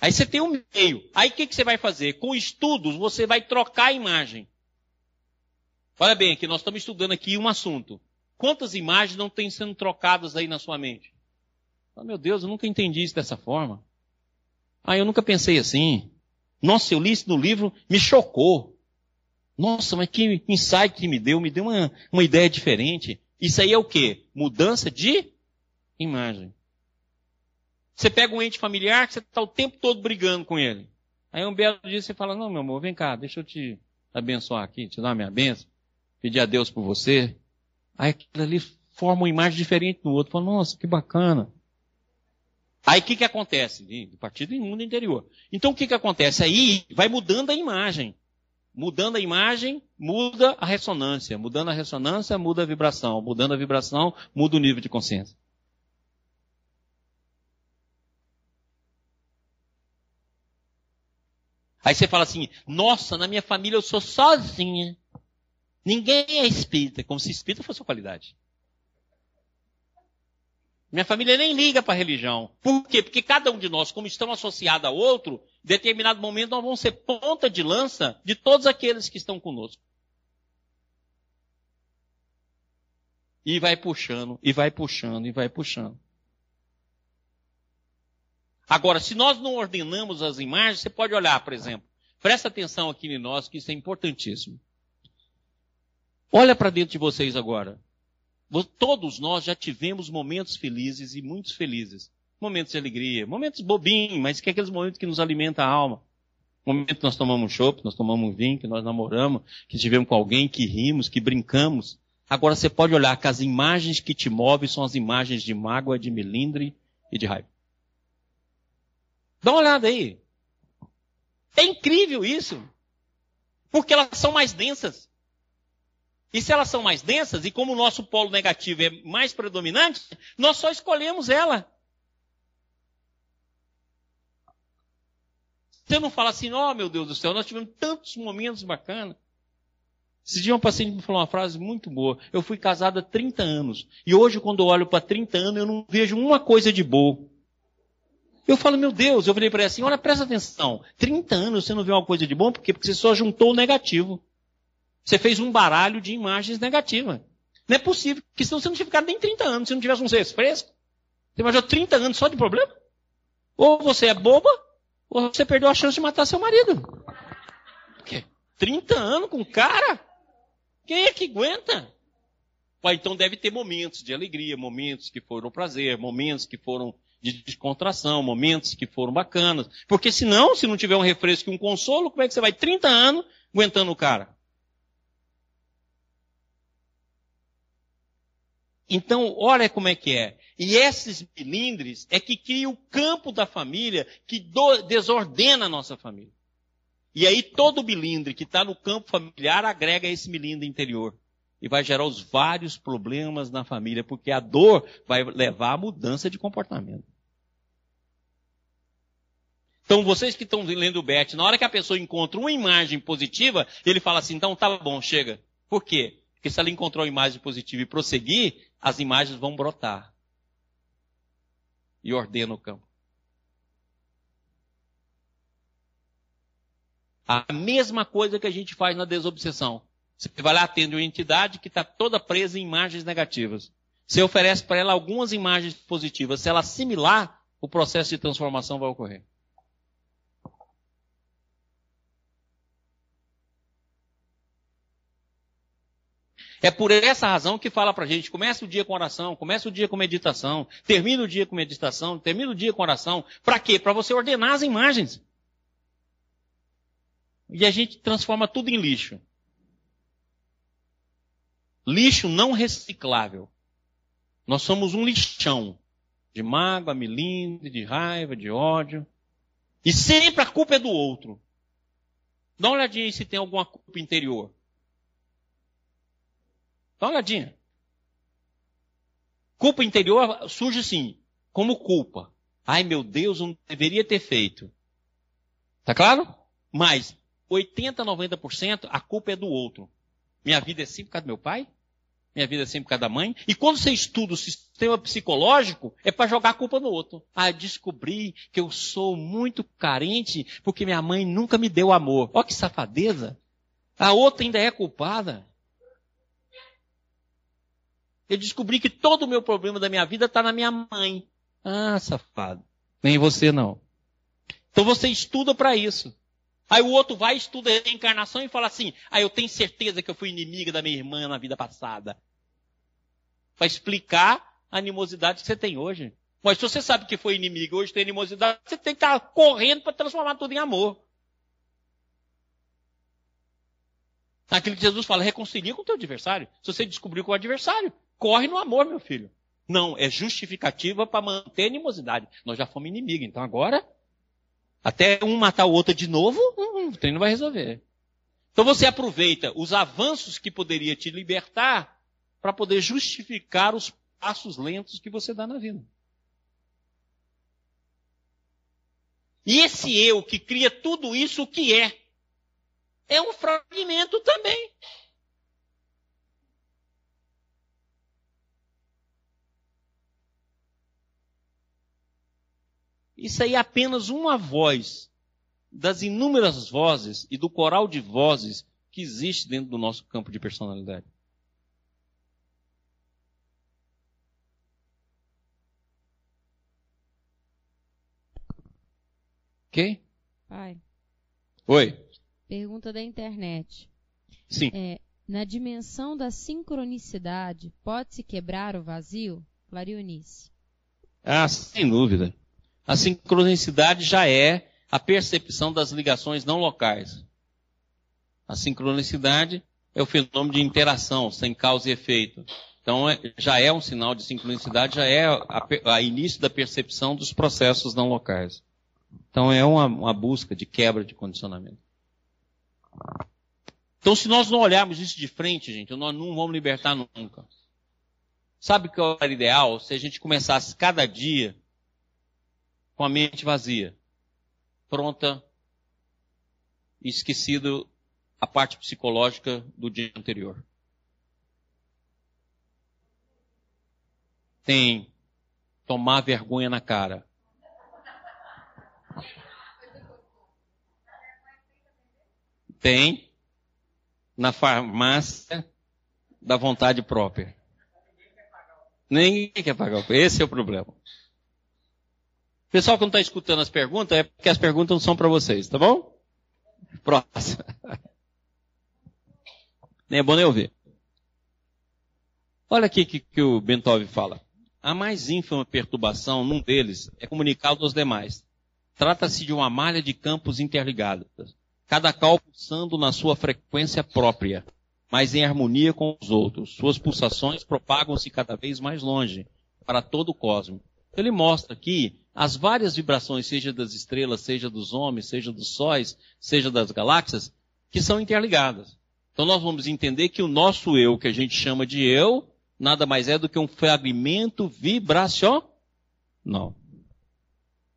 Aí você tem um meio. Aí o que, que você vai fazer? Com estudos, você vai trocar a imagem. Olha bem, aqui nós estamos estudando aqui um assunto. Quantas imagens não têm sendo trocadas aí na sua mente? Oh, meu Deus, eu nunca entendi isso dessa forma. Ah, eu nunca pensei assim. Nossa, eu li isso no livro, me chocou. Nossa, mas que insight que me deu, me deu uma, uma ideia diferente. Isso aí é o quê? Mudança de imagem. Você pega um ente familiar que você está o tempo todo brigando com ele. Aí um belo dia você fala, não, meu amor, vem cá, deixa eu te abençoar aqui, te dar a minha bênção pedir a Deus por você. Aí aquilo ali forma uma imagem diferente no outro. Fala, nossa, que bacana. Aí o que, que acontece? Do partido em mundo interior. Então o que, que acontece? Aí vai mudando a imagem. Mudando a imagem, muda a ressonância. Mudando a ressonância, muda a vibração. Mudando a vibração, muda o nível de consciência. Aí você fala assim, nossa, na minha família eu sou sozinha. Ninguém é espírita, como se espírita fosse uma qualidade. Minha família nem liga para a religião. Por quê? Porque cada um de nós, como estamos associados a outro, em determinado momento nós vamos ser ponta de lança de todos aqueles que estão conosco. E vai puxando, e vai puxando, e vai puxando. Agora, se nós não ordenamos as imagens, você pode olhar, por exemplo. Presta atenção aqui em nós, que isso é importantíssimo. Olha para dentro de vocês agora. Todos nós já tivemos momentos felizes e muitos felizes. Momentos de alegria, momentos bobinhos, mas que é aqueles momentos que nos alimentam a alma. Momento que nós tomamos um chopp, nós tomamos um vinho, que nós namoramos, que estivemos com alguém, que rimos, que brincamos. Agora você pode olhar que as imagens que te movem são as imagens de mágoa, de melindre e de raiva. Dá uma olhada aí. É incrível isso. Porque elas são mais densas. E se elas são mais densas, e como o nosso polo negativo é mais predominante, nós só escolhemos ela. Você não fala assim, ó oh, meu Deus do céu, nós tivemos tantos momentos bacanas. Esse dia um paciente me falou uma frase muito boa. Eu fui casada há 30 anos. E hoje, quando eu olho para 30 anos, eu não vejo uma coisa de boa. Eu falo, meu Deus, eu falei para ele assim, olha, presta atenção. 30 anos você não vê uma coisa de bom, por quê? Porque você só juntou o negativo. Você fez um baralho de imagens negativas. Não é possível, porque senão você não tinha ficado nem 30 anos, se não tivesse um ser fresco. Você imaginou 30 anos só de problema? Ou você é boba, ou você perdeu a chance de matar seu marido. Por quê? 30 anos com cara? Quem é que aguenta? Então deve ter momentos de alegria, momentos que foram prazer, momentos que foram de descontração, momentos que foram bacanas. Porque senão, se não tiver um refresco e um consolo, como é que você vai 30 anos aguentando o cara? Então, olha como é que é. E esses milindres é que criam o campo da família que do, desordena a nossa família. E aí todo milindre que está no campo familiar agrega esse milindre interior. E vai gerar os vários problemas na família, porque a dor vai levar à mudança de comportamento. Então, vocês que estão lendo o Bert, na hora que a pessoa encontra uma imagem positiva, ele fala assim, então tá bom, chega. Por quê? Porque se ela encontrou uma imagem positiva e prosseguir, as imagens vão brotar. E ordena o campo. A mesma coisa que a gente faz na desobsessão. Você vai lá, atende uma entidade que está toda presa em imagens negativas. Você oferece para ela algumas imagens positivas. Se ela assimilar, o processo de transformação vai ocorrer. É por essa razão que fala pra gente, começa o dia com oração, começa o dia com meditação, termina o dia com meditação, termina o dia com oração. Para quê? Para você ordenar as imagens. E a gente transforma tudo em lixo. Lixo não reciclável. Nós somos um lixão de mágoa, melindre, de raiva, de ódio. E sempre a culpa é do outro. Dá uma olhadinha aí se tem alguma culpa interior. Dá uma olhadinha. Culpa interior surge sim, como culpa. Ai meu Deus, não deveria ter feito. Tá claro? Mas 80, 90% a culpa é do outro. Minha vida é sempre por causa do meu pai, minha vida é sempre por causa da mãe. E quando você estuda o sistema psicológico, é para jogar a culpa no outro. Ah, descobri que eu sou muito carente porque minha mãe nunca me deu amor. Olha que safadeza. A outra ainda é culpada. Eu descobri que todo o meu problema da minha vida está na minha mãe. Ah, safado. Nem você não. Então você estuda para isso. Aí o outro vai, estuda a reencarnação e fala assim: Ah, eu tenho certeza que eu fui inimiga da minha irmã na vida passada. Para explicar a animosidade que você tem hoje. Mas se você sabe que foi inimigo hoje tem animosidade, você tem que estar correndo para transformar tudo em amor. Aquilo que Jesus fala, reconcilia com o teu adversário. Se você descobriu com o adversário, corre no amor, meu filho. Não, é justificativa para manter a animosidade. Nós já fomos inimigos, então agora, até um matar o outro de novo, hum, o não vai resolver. Então você aproveita os avanços que poderia te libertar para poder justificar os passos lentos que você dá na vida. E esse eu que cria tudo isso, o que é? É um fragmento também. Isso aí é apenas uma voz das inúmeras vozes e do coral de vozes que existe dentro do nosso campo de personalidade. Ok? Pai, Oi. pergunta da internet. Sim. É, na dimensão da sincronicidade, pode-se quebrar o vazio? Clarionice. Ah, sem dúvida. A sincronicidade já é a percepção das ligações não locais. A sincronicidade é o fenômeno de interação, sem causa e efeito. Então, é- já é um sinal de sincronicidade, já é a, a início da percepção dos processos não locais. Então, é uma, uma busca de quebra de condicionamento. Então, se nós não olharmos isso de frente, gente, nós não vamos libertar nunca. Sabe o que era ideal? Se a gente começasse cada dia com a mente vazia, pronta e esquecido a parte psicológica do dia anterior. Tem tomar vergonha na cara. Tem na farmácia da vontade própria. Ninguém quer pagar o preço. Esse é o problema. Pessoal que não está escutando as perguntas, é porque as perguntas não são para vocês, tá bom? Próximo. Nem é bom nem ouvir. Olha aqui o que, que o Bentov fala. A mais ínfima perturbação num deles é comunicado aos demais. Trata-se de uma malha de campos interligados, cada qual pulsando na sua frequência própria, mas em harmonia com os outros. Suas pulsações propagam-se cada vez mais longe, para todo o cosmos. Ele mostra aqui as várias vibrações, seja das estrelas, seja dos homens, seja dos sóis, seja das galáxias, que são interligadas. Então nós vamos entender que o nosso eu, que a gente chama de eu, nada mais é do que um fragmento vibracional.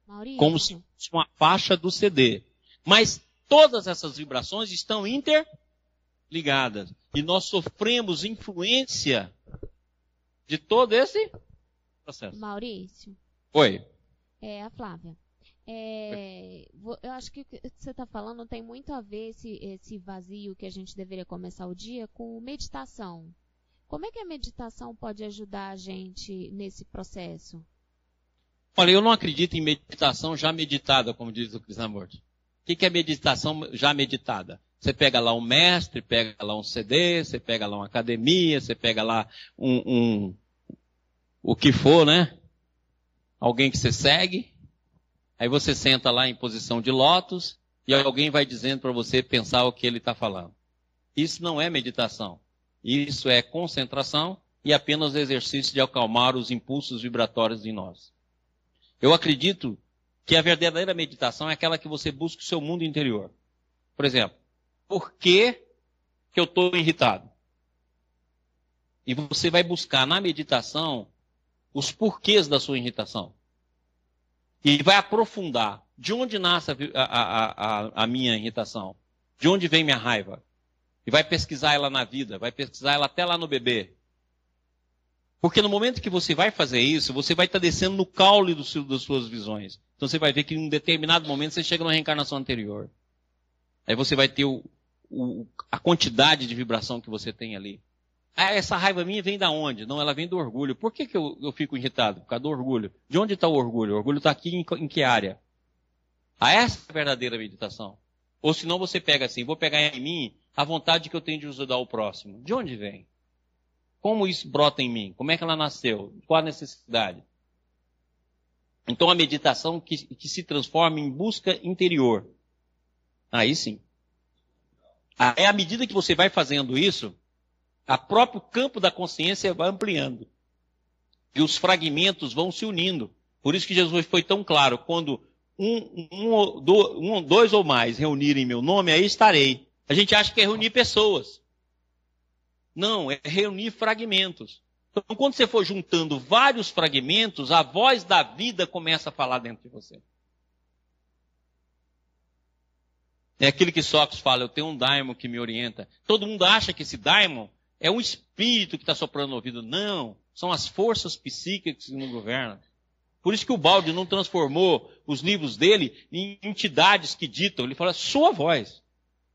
Maurício. Como se fosse uma faixa do CD. Mas todas essas vibrações estão interligadas. E nós sofremos influência de todo esse processo. Maurício. Oi. É, a Flávia. É, eu acho que o que você está falando tem muito a ver esse, esse vazio que a gente deveria começar o dia com meditação. Como é que a meditação pode ajudar a gente nesse processo? Olha, eu não acredito em meditação já meditada, como diz o Krishnamurti. O que que é meditação já meditada? Você pega lá um mestre, pega lá um CD, você pega lá uma academia, você pega lá um, um o que for, né? Alguém que você segue. Aí você senta lá em posição de lótus e alguém vai dizendo para você pensar o que ele está falando. Isso não é meditação. Isso é concentração e apenas exercício de acalmar os impulsos vibratórios em nós. Eu acredito que a verdadeira meditação é aquela que você busca o seu mundo interior. Por exemplo, por que, que eu estou irritado? E você vai buscar na meditação os porquês da sua irritação. E vai aprofundar de onde nasce a, a, a, a minha irritação, de onde vem minha raiva. E vai pesquisar ela na vida, vai pesquisar ela até lá no bebê. Porque no momento que você vai fazer isso, você vai estar descendo no caule do seu, das suas visões. Então você vai ver que em um determinado momento você chega numa reencarnação anterior. Aí você vai ter o, o, a quantidade de vibração que você tem ali. Ah, essa raiva minha vem da onde? Não, ela vem do orgulho. Por que, que eu, eu fico irritado? Por causa do orgulho. De onde está o orgulho? O orgulho está aqui em, em que área? Ah, essa é a verdadeira meditação. Ou senão você pega assim, vou pegar em mim a vontade que eu tenho de ajudar o próximo. De onde vem? Como isso brota em mim? Como é que ela nasceu? Qual a necessidade? Então a meditação que, que se transforma em busca interior. Aí sim. É à medida que você vai fazendo isso, a próprio campo da consciência vai ampliando. E os fragmentos vão se unindo. Por isso que Jesus foi tão claro, quando um, um, do, um, dois ou mais reunirem meu nome, aí estarei. A gente acha que é reunir pessoas. Não, é reunir fragmentos. Então, quando você for juntando vários fragmentos, a voz da vida começa a falar dentro de você. É aquele que Sócrates fala, eu tenho um daimon que me orienta. Todo mundo acha que esse daimon é um espírito que está soprando no ouvido. Não, são as forças psíquicas que nos governam. Por isso que o Balde não transformou os livros dele em entidades que ditam. Ele fala sua voz.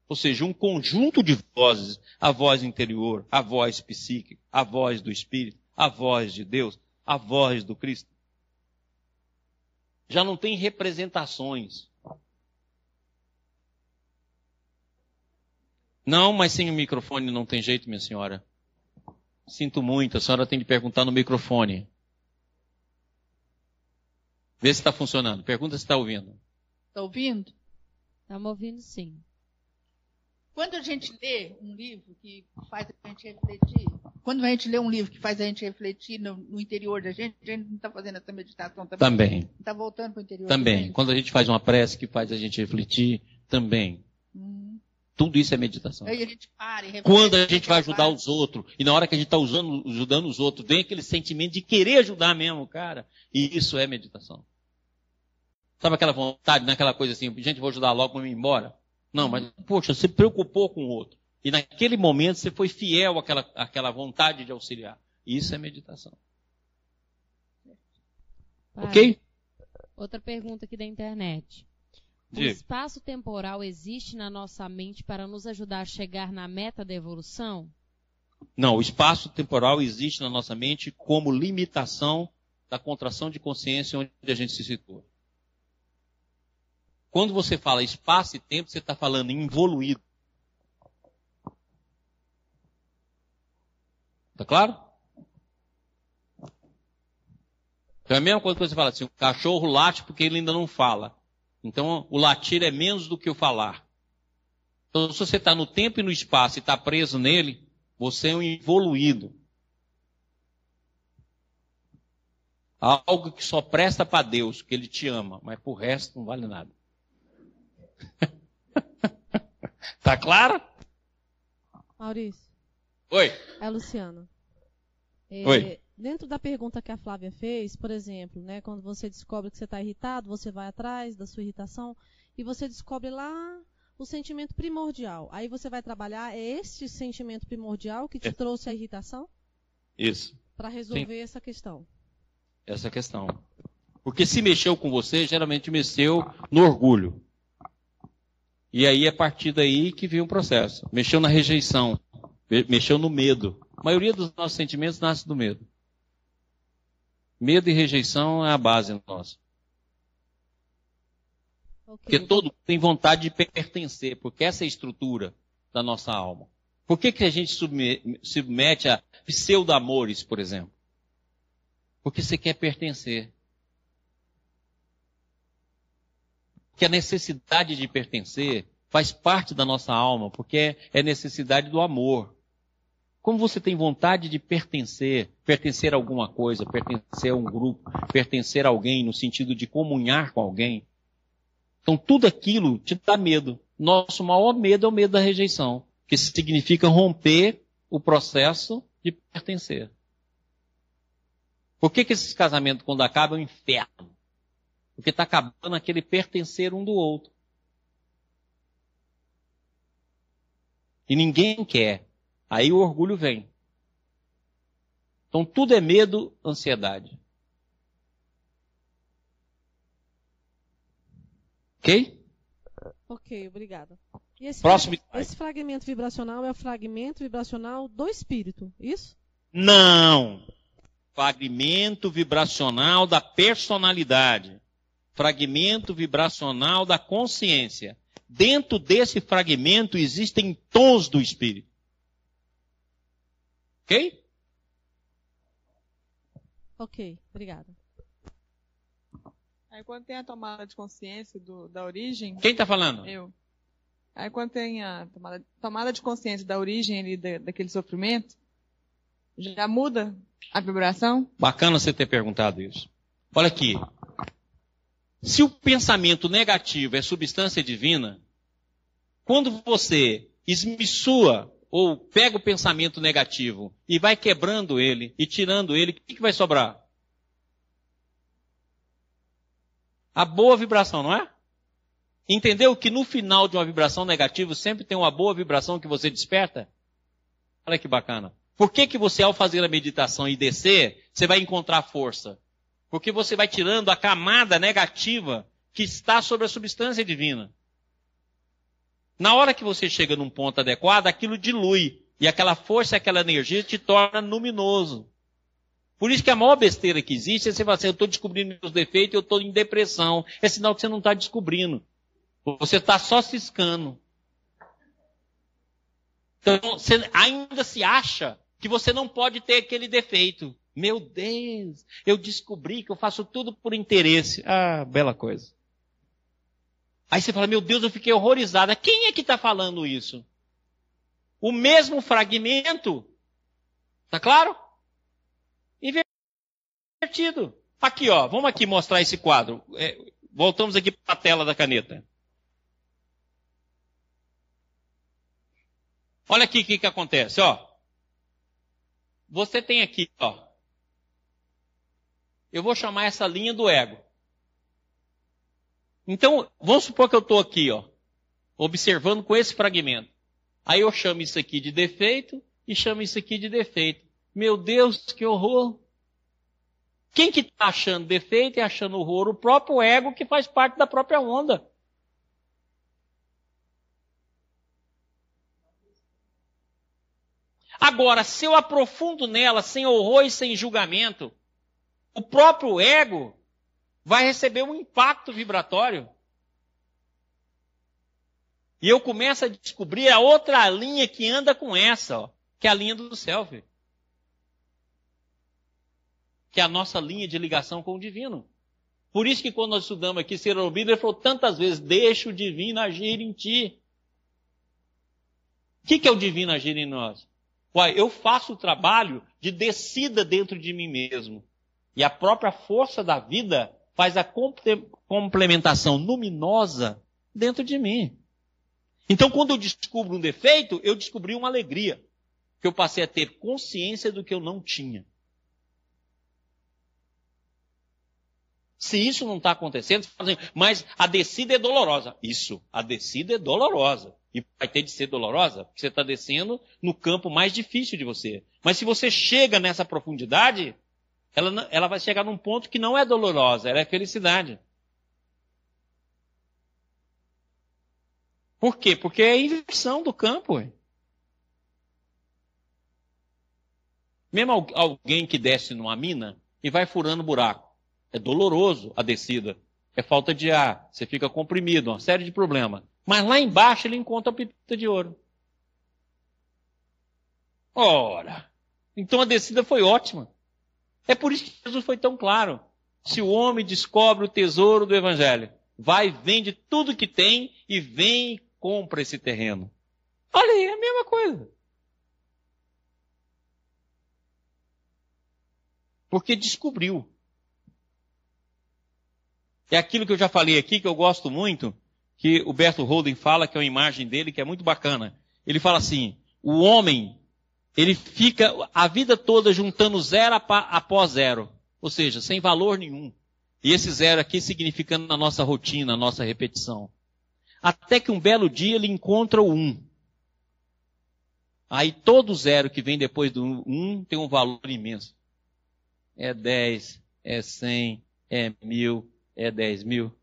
Ou seja, um conjunto de vozes. A voz interior, a voz psíquica, a voz do Espírito, a voz de Deus, a voz do Cristo. Já não tem representações. Não, mas sem o microfone não tem jeito, minha senhora. Sinto muito, a senhora tem que perguntar no microfone. Vê se está funcionando. Pergunta se está ouvindo. Está ouvindo? Estamos ouvindo sim. Quando a gente lê um livro que faz a gente refletir, quando a gente lê um livro que faz a gente refletir no, no interior da gente, a gente não está fazendo essa meditação também. Também. Está voltando para o interior Também. Quando a gente faz uma prece que faz a gente refletir, também. Hum. Tudo isso é meditação. Aí a gente para e reflete, Quando a gente vai ajudar os outros, e na hora que a gente está ajudando os outros, vem aquele sentimento de querer ajudar mesmo, cara. E isso é meditação. Sabe aquela vontade, naquela coisa assim, gente, vou ajudar logo para ir embora? Não, mas, poxa, você preocupou com o outro. E naquele momento você foi fiel àquela, àquela vontade de auxiliar. Isso é meditação. Pai, Ok? Outra pergunta aqui da internet. O espaço temporal existe na nossa mente para nos ajudar a chegar na meta da evolução? Não, o espaço temporal existe na nossa mente como limitação da contração de consciência onde a gente se situa. Quando você fala espaço e tempo, você está falando em evoluído. Tá claro? Então é a mesma coisa que você fala assim, o cachorro late porque ele ainda não fala. Então o latir é menos do que o falar. Então se você está no tempo e no espaço e está preso nele, você é um evoluído. Algo que só presta para Deus, que Ele te ama, mas por resto não vale nada. tá claro? Maurício, Oi. é a Luciana. É, Oi. Dentro da pergunta que a Flávia fez, por exemplo, né, quando você descobre que você está irritado, você vai atrás da sua irritação e você descobre lá o sentimento primordial. Aí você vai trabalhar é este sentimento primordial que te É. trouxe a irritação Isso. para resolver essa questão. Essa questão. Porque se mexeu com você, geralmente mexeu no orgulho. E aí é a partir daí que vem o processo. Mexeu na rejeição. me- Mexeu no medo. A maioria dos nossos sentimentos nasce do medo. Medo e rejeição é a base nossa. Ok. Porque todo mundo tem vontade de pertencer, porque essa é a estrutura da nossa alma. Por que, que a gente subme- submete a pseudo-amores, por exemplo? Porque você quer pertencer. Porque a necessidade de pertencer faz parte da nossa alma, porque é necessidade do amor. Como você tem vontade de pertencer, pertencer a alguma coisa, pertencer a um grupo, pertencer a alguém no sentido de comunhar com alguém, então tudo aquilo te dá medo. Nosso maior medo é o medo da rejeição, que significa romper o processo de pertencer. Por que, que esses casamentos, quando acabam, é um inferno? Porque está acabando aquele pertencer um do outro. E ninguém quer. Aí o orgulho vem. Então tudo é medo, ansiedade. Ok? Ok, obrigada. E esse, Próximo frag- slide. esse fragmento vibracional é o fragmento vibracional do espírito, isso? Não. Fragmento vibracional da personalidade. Fragmento vibracional da consciência. Dentro desse fragmento existem tons do espírito. Ok? Ok, obrigada. Aí quando tem a tomada de consciência do- da origem. Quem está falando? Eu. Aí quando tem a tomada, tomada de consciência da origem ali da- daquele sofrimento, já muda a vibração? Bacana você ter perguntado isso. Olha aqui. Se o pensamento negativo é substância divina, quando você esmissua ou pega o pensamento negativo e vai quebrando ele e tirando ele, o que, que vai sobrar? A boa vibração, não é? Entendeu que no final de uma vibração negativa sempre tem uma boa vibração que você desperta? Olha que bacana. Por que, que você, ao fazer a meditação e descer, você vai encontrar força? Porque você vai tirando a camada negativa que está sobre a substância divina. Na hora que você chega num ponto adequado, aquilo dilui. E aquela força, aquela energia te torna luminoso. Por isso que a maior besteira que existe é você falar assim, eu estou descobrindo meus defeitos, eu estou em depressão. É sinal que você não está descobrindo. Você está só ciscando. Então, você ainda se acha que você não pode ter aquele defeito. Meu Deus, eu descobri que eu faço tudo por interesse. Ah, bela coisa. Aí você fala, meu Deus, eu fiquei horrorizada. Quem é que está falando isso? O mesmo fragmento. Tá claro? Invertido. Aqui, ó. Vamos aqui mostrar esse quadro. É, voltamos aqui para a tela da caneta. Olha aqui o que, que acontece, ó. Você tem aqui, ó. Eu vou chamar essa linha do ego. Então, vamos supor que eu estou aqui, ó, observando com esse fragmento. Aí eu chamo isso aqui de defeito e chamo isso aqui de defeito. Meu Deus, que horror! Quem que está achando defeito e achando horror? O próprio ego que faz parte da própria onda. Agora, se eu aprofundo nela sem horror e sem julgamento, o próprio ego vai receber um impacto vibratório. E eu começo a descobrir a outra linha que anda com essa, ó, que é a linha do self. Que é a nossa linha de ligação com o divino. Por isso que quando nós estudamos aqui ouvido, ele falou tantas vezes, deixa o divino agir em ti. O que, que é o divino agir em nós? Uai, eu faço o trabalho de descida dentro de mim mesmo. E a própria força da vida faz a complementação luminosa dentro de mim. Então, quando eu descubro um defeito, eu descobri uma alegria. Que eu passei a ter consciência do que eu não tinha. Se isso não está acontecendo, assim, mas a descida é dolorosa. Isso, a descida é dolorosa. E vai ter de ser dolorosa, porque você está descendo no campo mais difícil de você. Mas se você chega nessa profundidade, ela, ela vai chegar num ponto que não é dolorosa, ela é felicidade. Por quê? Porque é a inversão do campo. Mesmo alguém que desce numa mina e vai furando buraco. É doloroso a descida. É falta de ar. Você fica comprimido, uma série de problemas. Mas lá embaixo ele encontra a pepita de ouro. Ora, então a descida foi ótima. É por isso que Jesus foi tão claro. Se o homem descobre o tesouro do Evangelho, vai, vende tudo que tem e vem e compra esse terreno. Olha aí, é a mesma coisa. Porque descobriu. É aquilo que eu já falei aqui, que eu gosto muito, que o Berto Holden fala, que é uma imagem dele, que é muito bacana. Ele fala assim: o homem, ele fica a vida toda juntando zero após zero. Ou seja, sem valor nenhum. E esse zero aqui significando na nossa rotina, na nossa repetição. Até que um belo dia ele encontra o um. Aí todo zero que vem depois do um tem um valor imenso. É 10, é 100, é mil, é 10 mil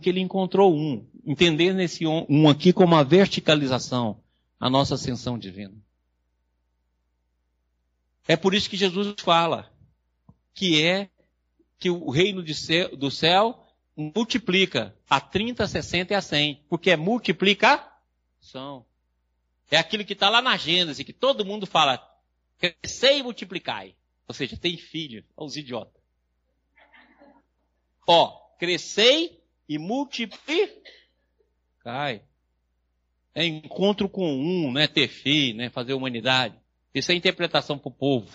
porque ele encontrou um, entendendo esse um aqui como a verticalização, a nossa ascensão divina. É por isso que Jesus fala que é que o reino céu, do céu multiplica a 30, a 60 e a 100, porque é multiplicação. É aquilo que está lá na Gênesis, que todo mundo fala, crescei e multiplicai. Ou seja, tem filho, os idiotas. Ó, crescei e multiplicai. É encontro com um, né? Ter fé, né? Fazer humanidade. Isso é interpretação para o povo.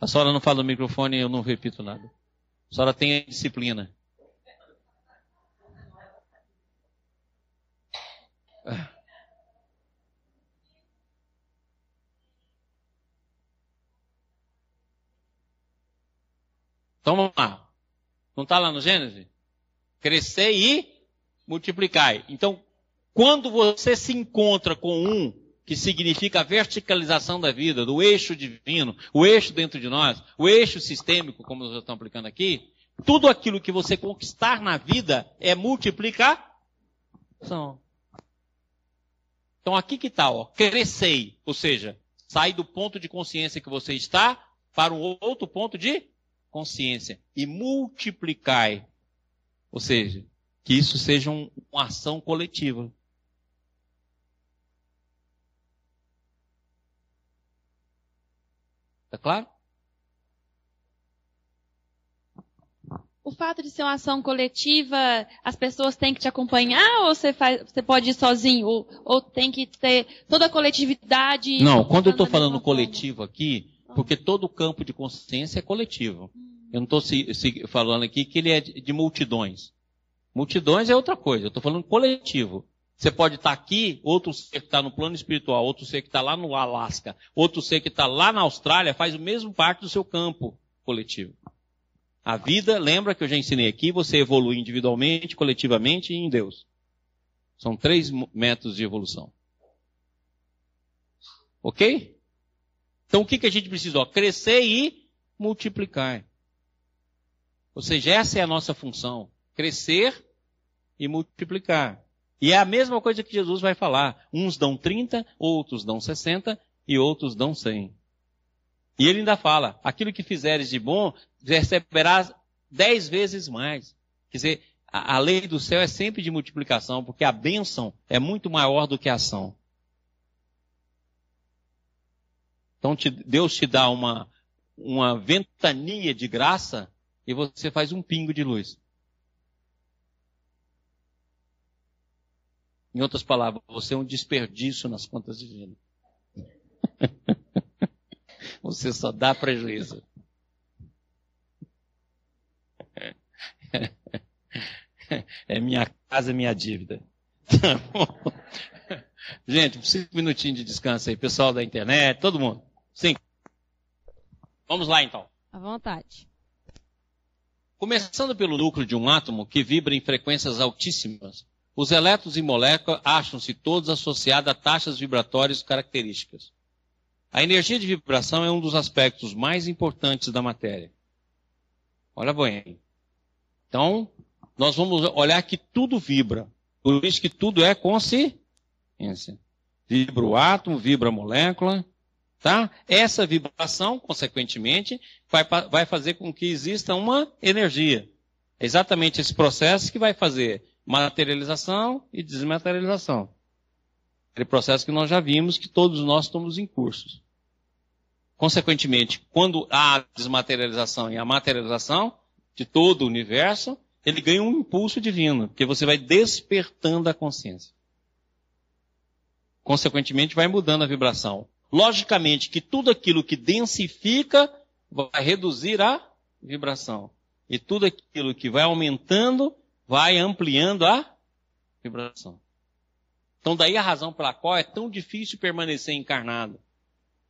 A senhora não fala no microfone e eu não repito nada. A senhora tem disciplina. Ah. Então vamos lá. Não está lá no Gênesis? Crescer e multiplicai. Então, Quando você se encontra com um que significa a verticalização da vida, do eixo divino, o eixo dentro de nós, o eixo sistêmico, como nós estamos aplicando aqui, tudo aquilo que você conquistar na vida é multiplicação. Então aqui que está, ó, crescei, ou seja, sai do ponto de consciência que você está para um outro ponto de consciência e multiplicai, ou seja, que isso seja um, uma ação coletiva. Tá claro? O fato de ser uma ação coletiva, as pessoas têm que te acompanhar ou você, faz, você pode ir sozinho? Ou, ou tem que ter toda a coletividade? Não, quando eu estou falando coletivo aqui, porque todo campo de consciência é coletivo. Eu não estou falando aqui que ele é de, de multidões. Multidões é outra coisa, eu estou falando coletivo. Você pode estar tá aqui, outro ser que está no plano espiritual, outro ser que está lá no Alasca, outro ser que está lá na Austrália, faz o mesmo parte do seu campo coletivo. A vida, lembra que eu já ensinei aqui, você evolui individualmente, coletivamente e em Deus. São três métodos de evolução. Ok? Então o que, que a gente precisa? Ó, crescer e multiplicar. Ou seja, essa é a nossa função. Crescer e multiplicar. E é a mesma coisa que Jesus vai falar. Uns dão 30, outros dão 60 e outros dão 100. E ele ainda fala: aquilo que fizeres de bom, receberás dez vezes mais. Quer dizer, a, a lei do céu é sempre de multiplicação, porque a bênção é muito maior do que a ação. Então te, Deus te dá uma, uma ventania de graça e você faz um pingo de luz. Em outras palavras, você é um desperdício nas contas divinas. você só dá prejuízo. É minha casa, minha dívida. Gente, cinco minutinhos de descanso aí, pessoal da internet, todo mundo. Cinco. Vamos lá então. À vontade. Começando pelo núcleo de um átomo que vibra em frequências altíssimas, os elétrons e moléculas acham-se todos associados a taxas vibratórias características. A energia de vibração é um dos aspectos mais importantes da matéria. Olha bem. Então, nós vamos olhar que tudo vibra. Por isso que tudo é consciência. Vibra o átomo, vibra a molécula. Tá? Essa vibração, consequentemente, vai, vai fazer com que exista uma energia. É exatamente esse processo que vai fazer materialização e desmaterialização. Aquele processo que nós já vimos que todos nós estamos em cursos. Consequentemente, quando há desmaterialização e a materialização de todo o universo, ele ganha um impulso divino, porque você vai despertando a consciência. Consequentemente, vai mudando a vibração. Logicamente que tudo aquilo que densifica vai reduzir a vibração. E tudo aquilo que vai aumentando vai ampliando a vibração. Então, daí a razão pela qual é tão difícil permanecer encarnado.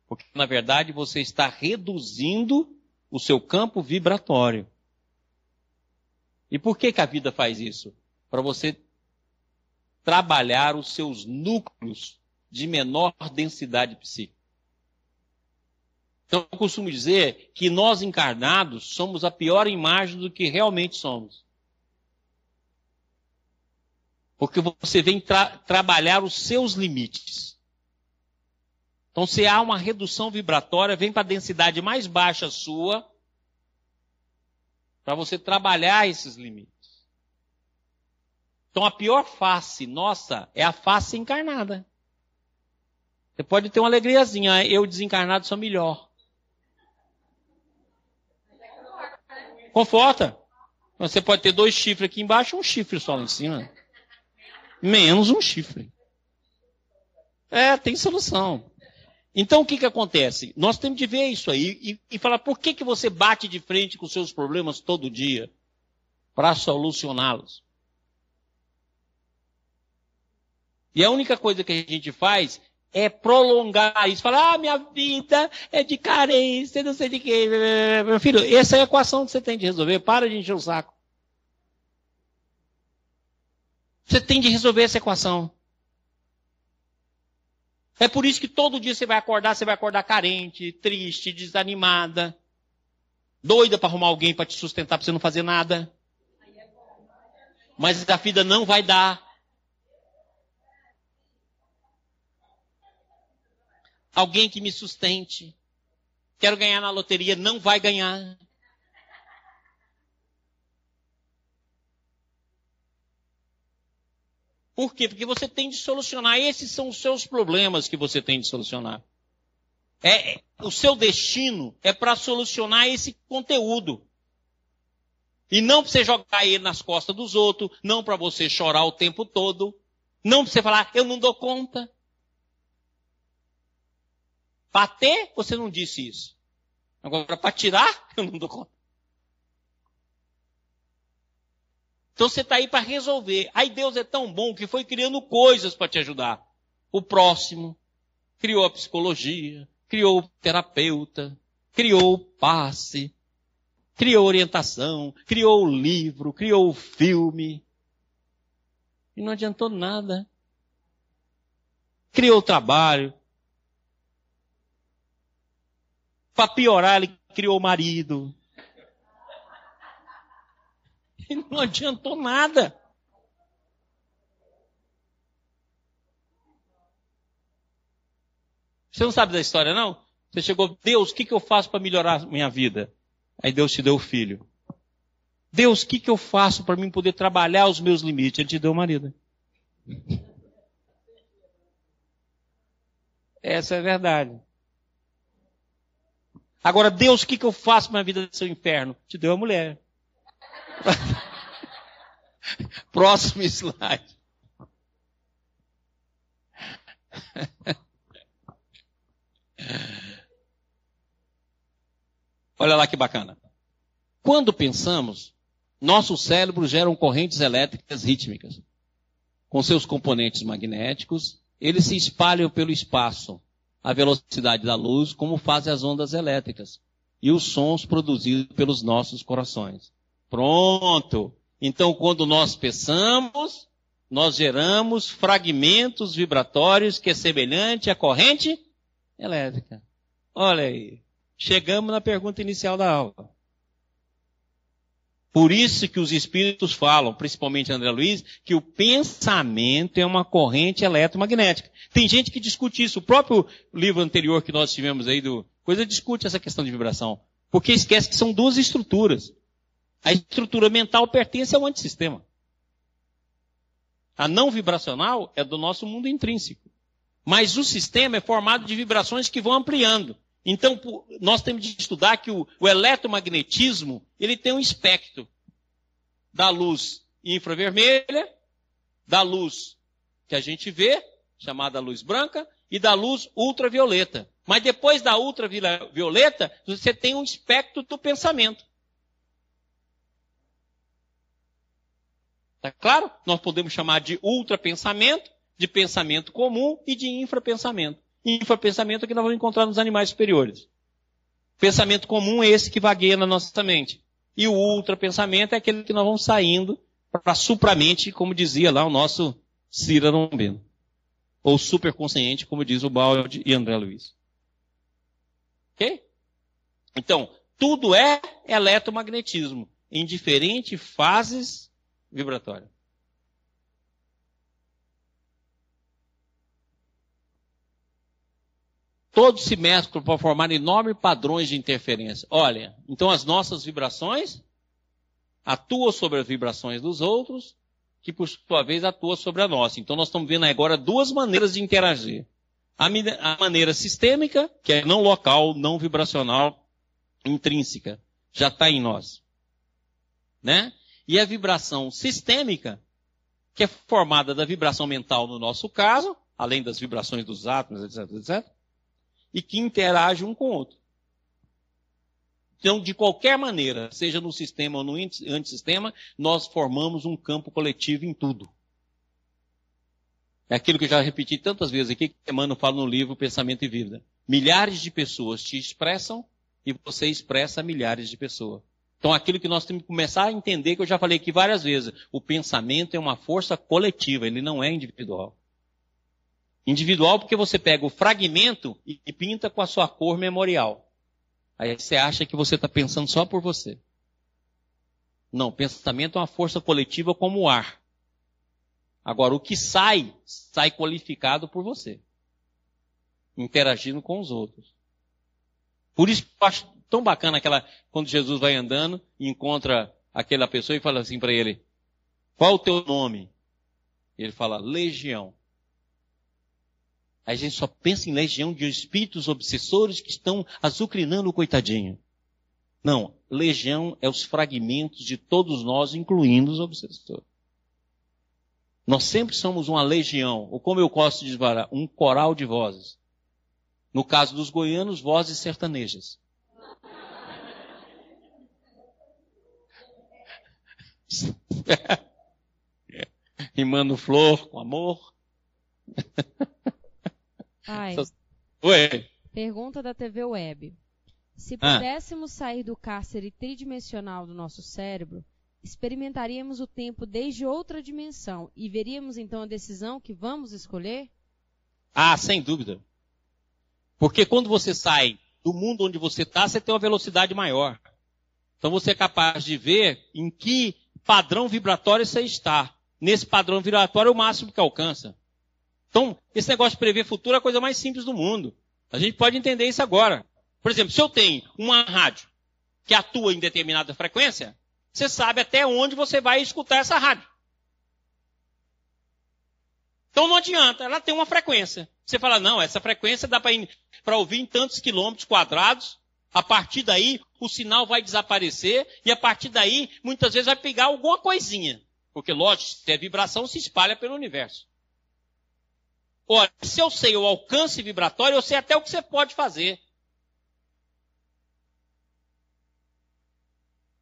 Porque, na verdade, você está reduzindo o seu campo vibratório. E por que, que a vida faz isso? Para você trabalhar os seus núcleos de menor densidade psíquica. Então, eu costumo dizer que nós encarnados somos a pior imagem do que realmente somos. Porque você vem tra trabalhar os seus limites. Então, se há uma redução vibratória, vem para a densidade mais baixa sua, para você trabalhar esses limites. Então, a pior face nossa é a face encarnada. Você pode ter uma alegriazinha, eu desencarnado sou melhor. Conforta. Você pode ter dois chifres aqui embaixo um chifre só lá em cima menos um chifre. É, tem solução. Então o que, que acontece? Nós temos de ver isso aí e, e falar por que, que você bate de frente com seus problemas todo dia para solucioná-los. E a única coisa que a gente faz é prolongar isso. Falar, ah, minha vida é de carência, não sei de quê. Meu filho, essa é a equação que você tem de resolver. Para de encher o saco. Você tem de resolver essa equação. É por isso que todo dia você vai acordar, você vai acordar carente, triste, desanimada, doida para arrumar alguém para te sustentar para você não fazer nada. Mas a vida não vai dar. Alguém que me sustente. Quero ganhar na loteria, não vai ganhar. Por quê? Porque você tem de solucionar. Esses são os seus problemas que você tem de solucionar. É, é o seu destino é para solucionar esse conteúdo. E não para você jogar ele nas costas dos outros, não para você chorar o tempo todo, não para você falar, eu não dou conta. Para ter, você não disse isso. Agora, para tirar, eu não dou conta. Então você está aí para resolver. Aí Deus é tão bom que foi criando coisas para te ajudar. O próximo, criou a psicologia, criou o terapeuta, criou o passe, criou orientação, criou o livro, criou o filme. E não adiantou nada. Criou o trabalho. Para piorar, ele criou marido. E não adiantou nada. Você não sabe da história, não? Você chegou, Deus, o que, que eu faço para melhorar a minha vida? Aí Deus te deu o filho. Deus, o que, que eu faço para mim poder trabalhar os meus limites? Ele te deu o marido. Essa é a verdade. Agora, Deus, o que, que eu faço para minha vida ser um inferno? Te deu a mulher. Próximo slide. Olha lá que bacana. Quando pensamos, nosso cérebro gera correntes elétricas rítmicas. Com seus componentes magnéticos, eles se espalham pelo espaço, à velocidade da luz, como fazem as ondas elétricas, e os sons produzidos pelos nossos corações. Pronto! Então, quando nós pensamos, nós geramos fragmentos vibratórios que é semelhante à corrente elétrica. Olha aí. Chegamos na pergunta inicial da aula. Por isso que os espíritos falam, principalmente André Luiz, que o pensamento é uma corrente eletromagnética. Tem gente que discute isso. O próprio livro anterior que nós tivemos aí do coisa discute essa questão de vibração. Porque esquece que são duas estruturas. A estrutura mental pertence ao antissistema. A não vibracional é do nosso mundo intrínseco. Mas o sistema é formado de vibrações que vão ampliando. Então, nós temos de estudar que o, o eletromagnetismo, ele tem um espectro da luz infravermelha, da luz que a gente vê, chamada luz branca, e da luz ultravioleta. Mas depois da ultravioleta, você tem um espectro do pensamento. Tá claro? Nós podemos chamar de ultrapensamento, de pensamento comum e de infrapensamento. Infrapensamento é que nós vamos encontrar nos animais superiores. Pensamento comum é esse que vagueia na nossa mente. E o ultrapensamento é aquele que nós vamos saindo para supramente, como dizia lá o nosso Cira Lombeno. Ou superconsciente, como diz o Balde e André Luiz. Ok? Então, tudo é eletromagnetismo, em diferentes fases vibratória. Todos se mesclam para formar enormes padrões de interferência. Olha, então as nossas vibrações atuam sobre as vibrações dos outros, que por sua vez atuam sobre a nossa. Então nós estamos vendo agora duas maneiras de interagir. A, a maneira sistêmica, que é não local, não vibracional, intrínseca, já está em nós. Né? e a vibração sistêmica, que é formada da vibração mental no nosso caso, além das vibrações dos átomos, etc, etc, e que interage um com o outro. Então, de qualquer maneira, seja no sistema ou no antissistema, nós formamos um campo coletivo em tudo. É aquilo que eu já repeti tantas vezes aqui, que Emmanuel fala no livro Pensamento e Vida. Milhares de pessoas te expressam e você expressa milhares de pessoas. Então, aquilo que nós temos que começar a entender, que eu já falei aqui várias vezes, o pensamento é uma força coletiva, ele não é individual. Individual porque você pega o fragmento e pinta com a sua cor memorial. Aí você acha que você está pensando só por você. Não, pensamento é uma força coletiva como o ar. Agora, o que sai, sai qualificado por você. Interagindo com os outros. Por isso que eu acho tão bacana aquela, quando Jesus vai andando e encontra aquela pessoa e fala assim para ele, qual o teu nome? Ele fala, legião. A gente só pensa em legião de espíritos obsessores que estão azucrinando o coitadinho. Não, legião é os fragmentos de todos nós, incluindo os obsessores. Nós sempre somos uma legião, ou como eu gosto de dizer, um coral de vozes. No caso dos goianos, vozes sertanejas. Rimando flor com amor. Ai. Oi. Pergunta da TV Web. Se Ah. pudéssemos sair do cárcere tridimensional do nosso cérebro, experimentaríamos o tempo desde outra dimensão e veríamos então a decisão que vamos escolher? Ah, sem dúvida. Porque quando você sai do mundo onde você está, você tem uma velocidade maior. Então você é capaz de ver em que padrão vibratório você está. Nesse padrão vibratório é o máximo que alcança. Então, esse negócio de prever futuro é a coisa mais simples do mundo. A gente pode entender isso agora. Por exemplo, se eu tenho uma rádio que atua em determinada frequência, você sabe até onde você vai escutar essa rádio. Então não adianta, ela tem uma frequência. Você fala, não, essa frequência dá para ouvir em tantos quilômetros quadrados. A partir daí, o sinal vai desaparecer e a partir daí, muitas vezes vai pegar alguma coisinha. Porque, lógico, se é vibração, se espalha pelo universo. Ora, se eu sei o alcance vibratório, eu sei até o que você pode fazer.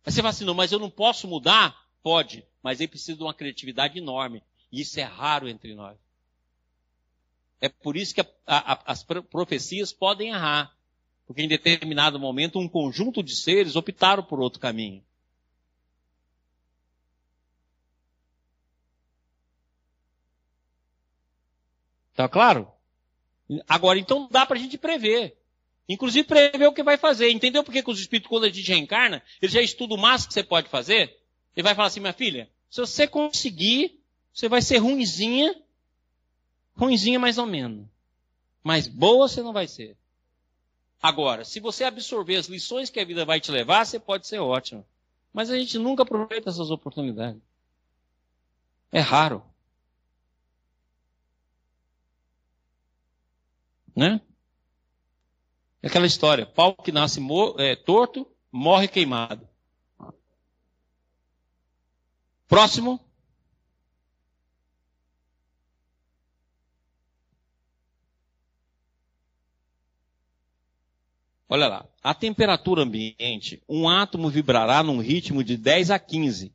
Aí você fala assim, não, mas eu não posso mudar? Pode, mas aí precisa de uma criatividade enorme. E isso é raro entre nós. É por isso que a, a, as profecias podem errar. Porque em determinado momento um conjunto de seres optaram por outro caminho. Tá claro? Agora, então dá para a gente prever. Inclusive prever o que vai fazer. Entendeu por que os espíritos, quando a gente reencarna, eles já estudam o máximo que você pode fazer? Ele vai falar assim, minha filha, se você conseguir, você vai ser ruinzinha, ruinzinha mais ou menos. Mas boa você não vai ser. Agora, se você absorver as lições que a vida vai te levar, você pode ser ótimo. Mas a gente nunca aproveita essas oportunidades. É raro. Né? É aquela história, pau que nasce é, torto, morre queimado. Próximo. Olha lá, a temperatura ambiente, um átomo vibrará num ritmo de 10 a 15. Isso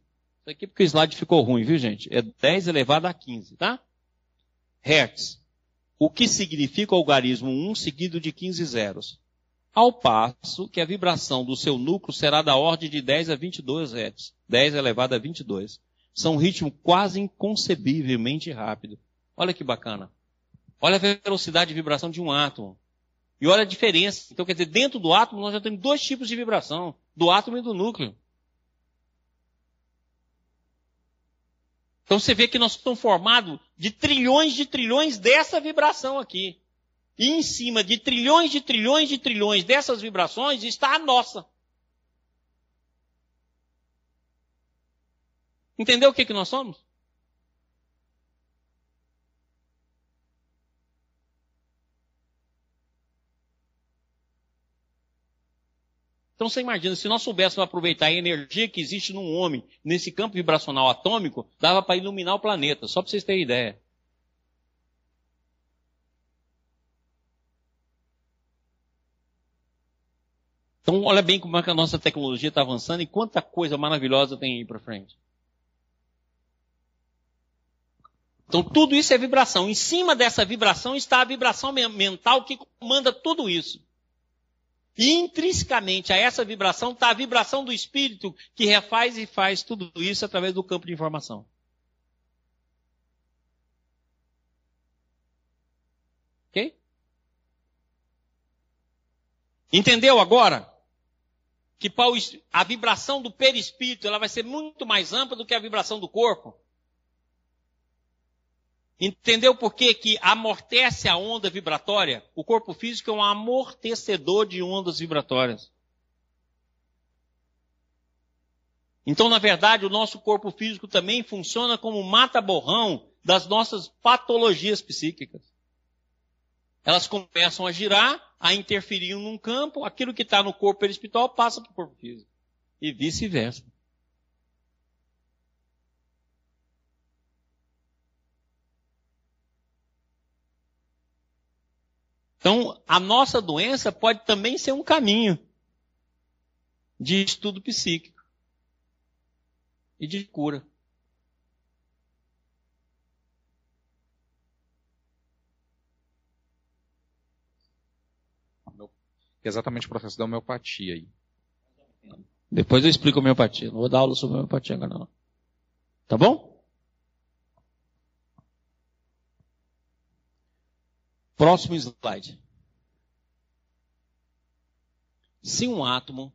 aqui porque o slide ficou ruim, viu gente? É 10 elevado a 15, tá? Hertz. O que significa o algarismo 1 seguido de 15 zeros. Ao passo que a vibração do seu núcleo será da ordem de 10 a 22 Hz. 10 elevado a 22. São um ritmo quase inconcebivelmente rápido. Olha que bacana. Olha a velocidade de vibração de um átomo. E olha a diferença. Então, quer dizer, dentro do átomo nós já temos dois tipos de vibração. Do átomo e do núcleo. Então você vê que nós estamos formados de trilhões de trilhões dessa vibração aqui. E em cima de trilhões de trilhões de trilhões dessas vibrações está a nossa. Entendeu o que, que nós somos? Então você imagina, se nós soubéssemos aproveitar a energia que existe num homem, nesse campo vibracional atômico, dava para iluminar o planeta, só para vocês terem ideia. Então olha bem como é que a nossa tecnologia está avançando e quanta coisa maravilhosa tem aí para frente. Então tudo isso é vibração. Em cima dessa vibração está a vibração mental que comanda tudo isso. E intrinsecamente a essa vibração está a vibração do espírito que refaz e faz tudo isso através do campo de informação. Ok? Entendeu agora? Que a vibração do perispírito ela vai ser muito mais ampla do que a vibração do corpo. Entendeu por que, que amortece a onda vibratória? O corpo físico é um amortecedor de ondas vibratórias. Então, na verdade, o nosso corpo físico também funciona como mata-borrão das nossas patologias psíquicas. Elas começam a girar, a interferir num campo, aquilo que está no corpo perispiritual passa para o corpo físico. E vice-versa. Então, a nossa doença pode também ser um caminho de estudo psíquico e de cura. exatamente o processo da homeopatia aí. Depois eu explico a homeopatia. Não vou dar aula sobre homeopatia agora não. Tá bom? Próximo slide. Se um átomo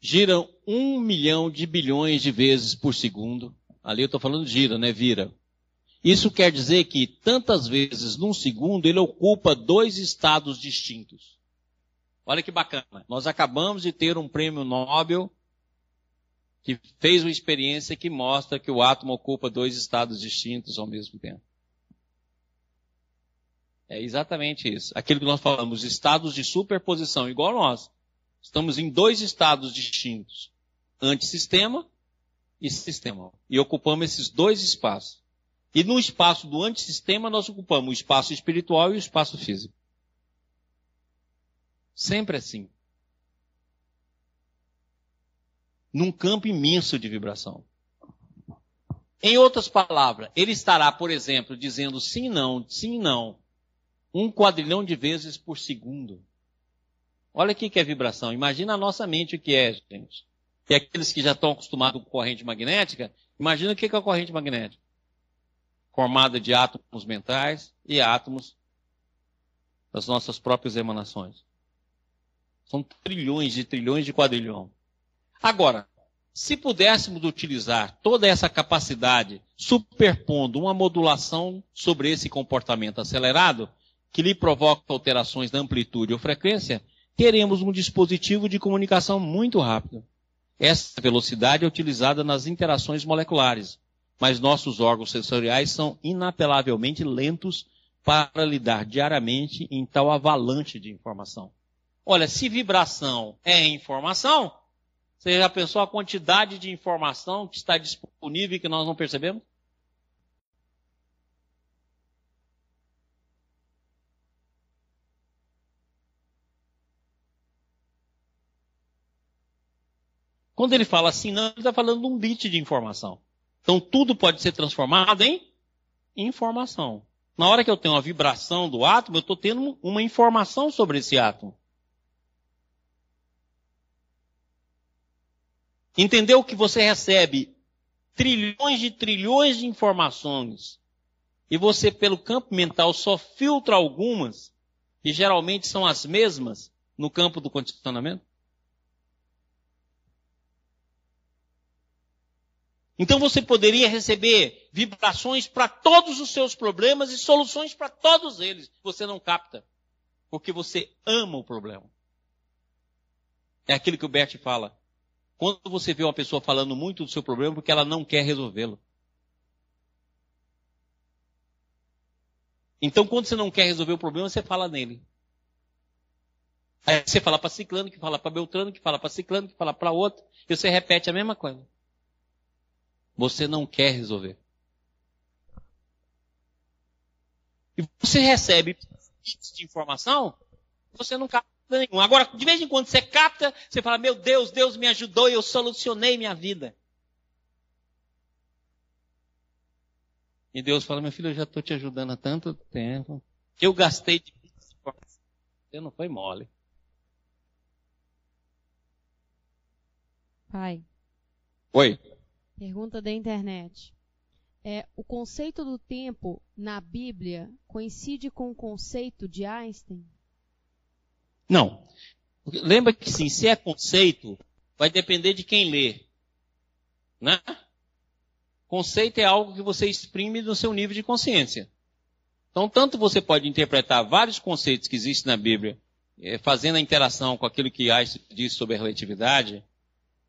gira um milhão de bilhões de vezes por segundo, ali eu estou falando gira, né? Vira. Isso quer dizer que tantas vezes num segundo ele ocupa dois estados distintos. Olha que bacana. Nós acabamos de ter um prêmio Nobel que fez uma experiência que mostra que o átomo ocupa dois estados distintos ao mesmo tempo. É exatamente isso. Aquilo que nós falamos, estados de superposição, igual nós. Estamos em dois estados distintos: antissistema e sistema. E ocupamos esses dois espaços. E no espaço do antissistema, nós ocupamos o espaço espiritual e o espaço físico. Sempre assim. Num campo imenso de vibração. Em outras palavras, ele estará, por exemplo, dizendo sim, não, sim, não, um quadrilhão de vezes por segundo. Olha aqui que é vibração. Imagina a nossa mente o que é, gente. E aqueles que já estão acostumados com corrente magnética, imagina o que é a corrente magnética. Formada de átomos mentais e átomos das nossas próprias emanações. São trilhões de trilhões de quadrilhão. Agora, se pudéssemos utilizar toda essa capacidade superpondo uma modulação sobre esse comportamento acelerado, que lhe provoca alterações da amplitude ou frequência, teremos um dispositivo de comunicação muito rápido. Essa velocidade é utilizada nas interações moleculares, mas nossos órgãos sensoriais são inapelavelmente lentos para lidar diariamente em tal avalanche de informação. Olha, se vibração é informação, você já pensou a quantidade de informação que está disponível e que nós não percebemos? Quando ele fala assim, não, ele está falando de um bit de informação. Então tudo pode ser transformado em informação. Na hora que eu tenho uma vibração do átomo, eu estou tendo uma informação sobre esse átomo. Entendeu que você recebe trilhões de trilhões de informações e você, pelo campo mental, só filtra algumas, e geralmente são as mesmas no campo do condicionamento? Então você poderia receber vibrações para todos os seus problemas e soluções para todos eles. Você não capta. Porque você ama o problema. É aquilo que o Bert fala. Quando você vê uma pessoa falando muito do seu problema, porque ela não quer resolvê-lo. Então, quando você não quer resolver o problema, você fala nele. Aí você fala para ciclano, que fala para beltrano, que fala para ciclano, que fala para outro, e você repete a mesma coisa você não quer resolver. E você recebe de informação, você não capta nenhum. Agora, de vez em quando você capta, você fala, meu Deus, Deus me ajudou e eu solucionei minha vida. E Deus fala, meu filho, eu já estou te ajudando há tanto tempo. que Eu gastei de informação. Você não foi mole. Pai. Oi. Pergunta da internet. É, o conceito do tempo na Bíblia coincide com o conceito de Einstein? Não. Lembra que sim, se é conceito, vai depender de quem lê. Né? Conceito é algo que você exprime no seu nível de consciência. Então, tanto você pode interpretar vários conceitos que existem na Bíblia, eh, fazendo a interação com aquilo que Einstein diz sobre a relatividade,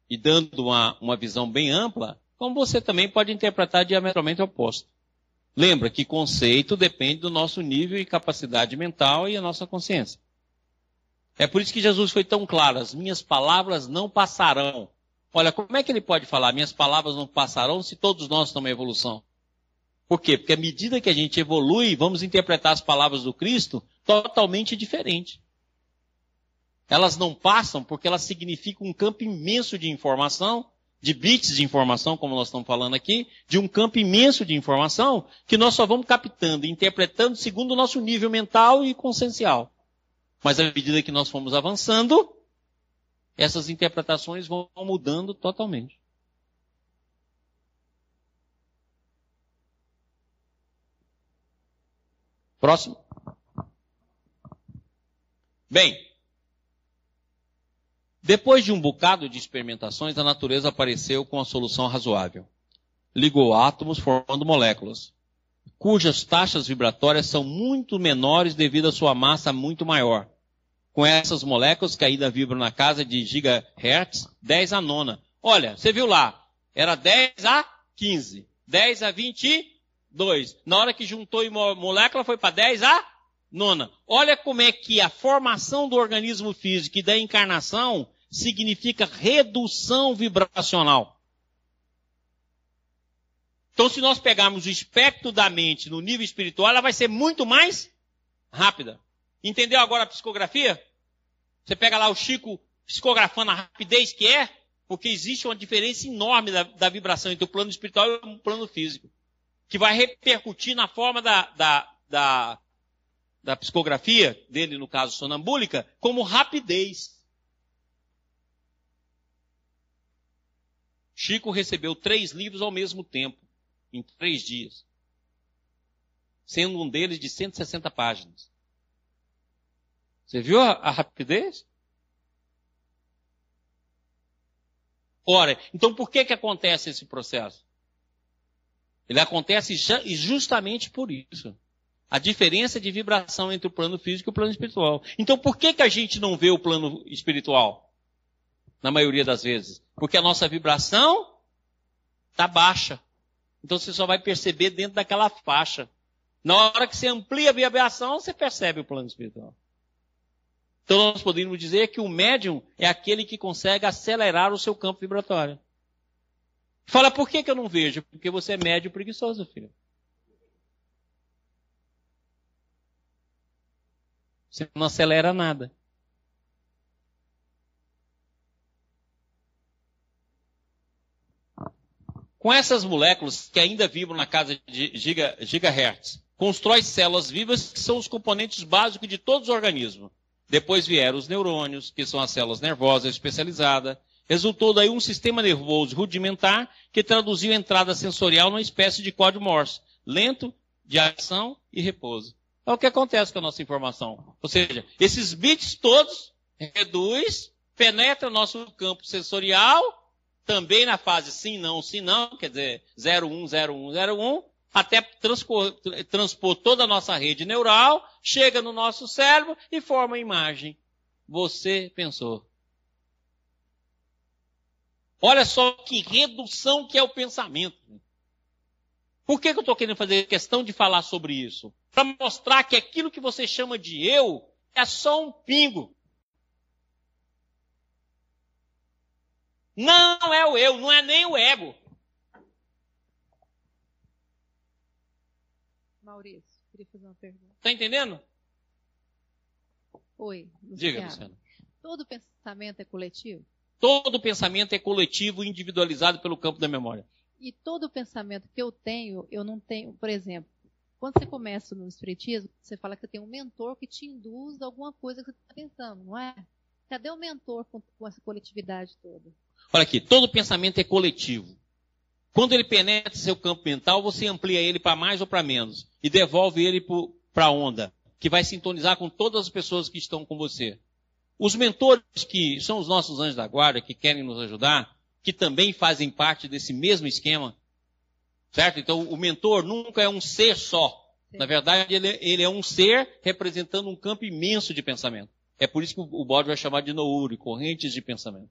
e dando uma, uma visão bem ampla, como você também pode interpretar diametralmente oposto. Lembra que conceito depende do nosso nível e capacidade mental e a nossa consciência. É por isso que Jesus foi tão claro: as minhas palavras não passarão. Olha, como é que ele pode falar, minhas palavras não passarão, se todos nós estamos em evolução? Por quê? Porque à medida que a gente evolui, vamos interpretar as palavras do Cristo totalmente diferente. Elas não passam porque elas significam um campo imenso de informação, de bits de informação, como nós estamos falando aqui, de um campo imenso de informação que nós só vamos captando interpretando segundo o nosso nível mental e consciencial. Mas à medida que nós fomos avançando, essas interpretações vão mudando totalmente. Próximo. Bem, depois de um bocado de experimentações, a natureza apareceu com a solução razoável. Ligou átomos formando moléculas, cujas taxas vibratórias são muito menores devido à sua massa muito maior. Com essas moléculas que ainda vibram na casa de gigahertz, 10 a nona. Olha, você viu lá, era 10 a 15, 10 a 22. Na hora que juntou em molécula foi para 10 a nona. Olha como é que a formação do organismo físico e da encarnação significa redução vibracional. Então, se nós pegarmos o espectro da mente no nível espiritual, ela vai ser muito mais rápida. Entendeu agora a psicografia? Você pega lá o Chico psicografando a rapidez que é, porque existe uma diferença enorme da, da vibração entre o plano espiritual e o plano físico, que vai repercutir na forma da, da, da, da psicografia dele, no caso sonambúlica, como rapidez. Chico recebeu três livros ao mesmo tempo, em três dias. Sendo um deles de 160 páginas. Você viu a, a rapidez? Ora, então por que que acontece esse processo? Ele acontece justamente por isso. A diferença de vibração entre o plano físico e o plano espiritual. Então por que que a gente não vê o plano espiritual? Na maioria das vezes. Porque a nossa vibração está baixa. Então você só vai perceber dentro daquela faixa. Na hora que você amplia a vibração, você percebe o plano espiritual. Então nós podemos dizer que o médium é aquele que consegue acelerar o seu campo vibratório. Fala, por que, que eu não vejo? Porque você é médio preguiçoso, filho. Você não acelera nada. Com essas moléculas que ainda vibram na casa de giga, gigahertz, constrói células vivas que são os componentes básicos de todos os organismos. Depois vieram os neurônios, que são as células nervosas especializadas. Resultou daí um sistema nervoso rudimentar que traduziu a entrada sensorial numa espécie de código Morse, lento, de ação e repouso. É o que acontece com a nossa informação. Ou seja, esses bits todos reduz, penetra nosso campo sensorial também na fase sim, não, sim, não, quer dizer 01, 01, 01, até transpor, transpor toda a nossa rede neural, chega no nosso cérebro e forma a imagem. Você pensou. Olha só que redução que é o pensamento. Por que, que eu estou querendo fazer questão de falar sobre isso? Para mostrar que aquilo que você chama de eu é só um pingo. Não é o eu, não é nem o ego. Maurício, queria fazer uma pergunta. Está entendendo? Oi. Luciana. Diga, Luciana. Todo pensamento é coletivo? Todo pensamento é coletivo e individualizado pelo campo da memória. E todo pensamento que eu tenho, eu não tenho, por exemplo, quando você começa no espiritismo, você fala que você tem um mentor que te induz a alguma coisa que você está pensando, não é? Cadê o mentor com, com essa coletividade toda? Olha aqui, todo pensamento é coletivo. Quando ele penetra seu campo mental, você amplia ele para mais ou para menos e devolve ele para a onda, que vai sintonizar com todas as pessoas que estão com você. Os mentores que são os nossos anjos da guarda, que querem nos ajudar, que também fazem parte desse mesmo esquema, certo? Então, o mentor nunca é um ser só. Na verdade, ele, ele, é um ser representando um campo imenso de pensamento. É por isso que o bode vai chamar de Nouri, correntes de pensamento.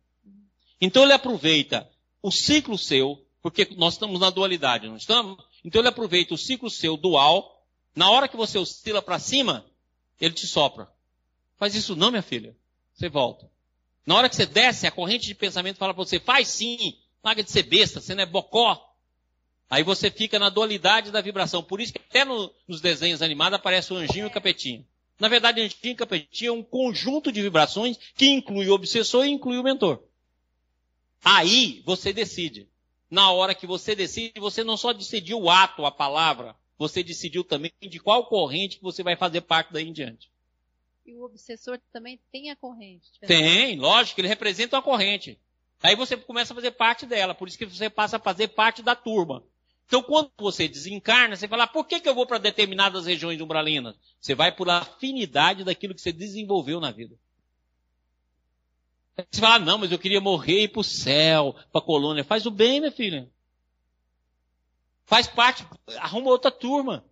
Então ele aproveita o ciclo seu, porque nós estamos na dualidade, não estamos? Então ele aproveita o ciclo seu dual, na hora que você oscila para cima, ele te sopra. Faz isso não, minha filha. Você volta. Na hora que você desce, a corrente de pensamento fala para você, faz sim, larga de ser besta, você não é bocó. Aí você fica na dualidade da vibração. Por isso que até no, nos desenhos animados aparece o anjinho e o capetinho. Na verdade, anjinho e capetinho é um conjunto de vibrações que inclui o obsessor e inclui o mentor. Aí você decide. Na hora que você decide, você não só decidiu o ato, a palavra, você decidiu também de qual corrente que você vai fazer parte daí em diante. E o obsessor também tem a corrente. Tem, lógico, ele representa uma corrente. Aí você começa a fazer parte dela, por isso que você passa a fazer parte da turma. Então, quando você desencarna, você fala, ah, por que, que eu vou para determinadas regiões umbralinas? Você vai por afinidade daquilo que você desenvolveu na vida. Você fala, ah, não, mas eu queria morrer e ir para o céu, para a colônia. Faz o bem, minha filha. Faz parte, arruma outra turma.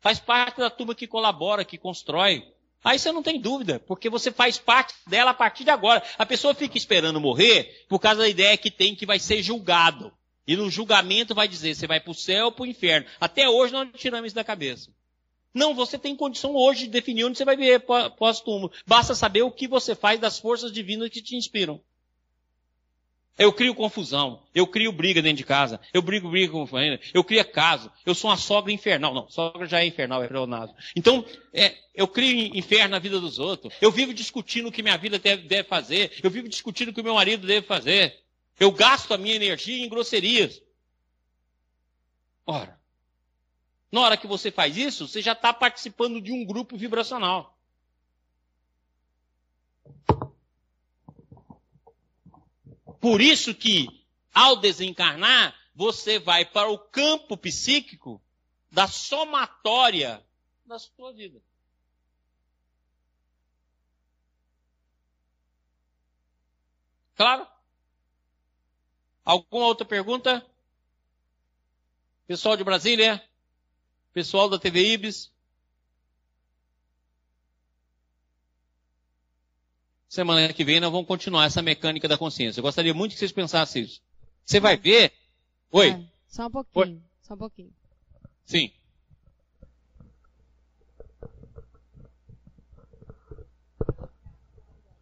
Faz parte da turma que colabora, que constrói. Aí você não tem dúvida, porque você faz parte dela a partir de agora. A pessoa fica esperando morrer por causa da ideia que tem que vai ser julgado. E no julgamento vai dizer, você vai para o céu ou para o inferno. Até hoje nós não tiramos isso da cabeça. Não, você tem condição hoje de definir onde você vai viver pós-túmulo. Basta saber o que você faz das forças divinas que te inspiram. Eu crio confusão, eu crio briga dentro de casa, eu brigo, brigo com família, eu crio caso, eu sou uma sogra infernal. Não, sogra já é infernal, é pleonasmo. Então, é, eu crio inferno na vida dos outros. Eu vivo discutindo o que minha vida deve, fazer, eu vivo discutindo o que meu marido deve fazer. Eu gasto a minha energia em grosserias. Ora, na hora que você faz isso, você já está participando de um grupo vibracional. Por isso que, ao desencarnar, você vai para o campo psíquico da somatória da sua vida. Claro? Alguma outra pergunta? Pessoal de Brasília? Pessoal da TV Ibis? Semana que vem nós vamos continuar essa mecânica da consciência. Eu gostaria muito que vocês pensassem isso. Você vai ver. Oi? É, só um pouquinho. Oi? Só um pouquinho. Sim.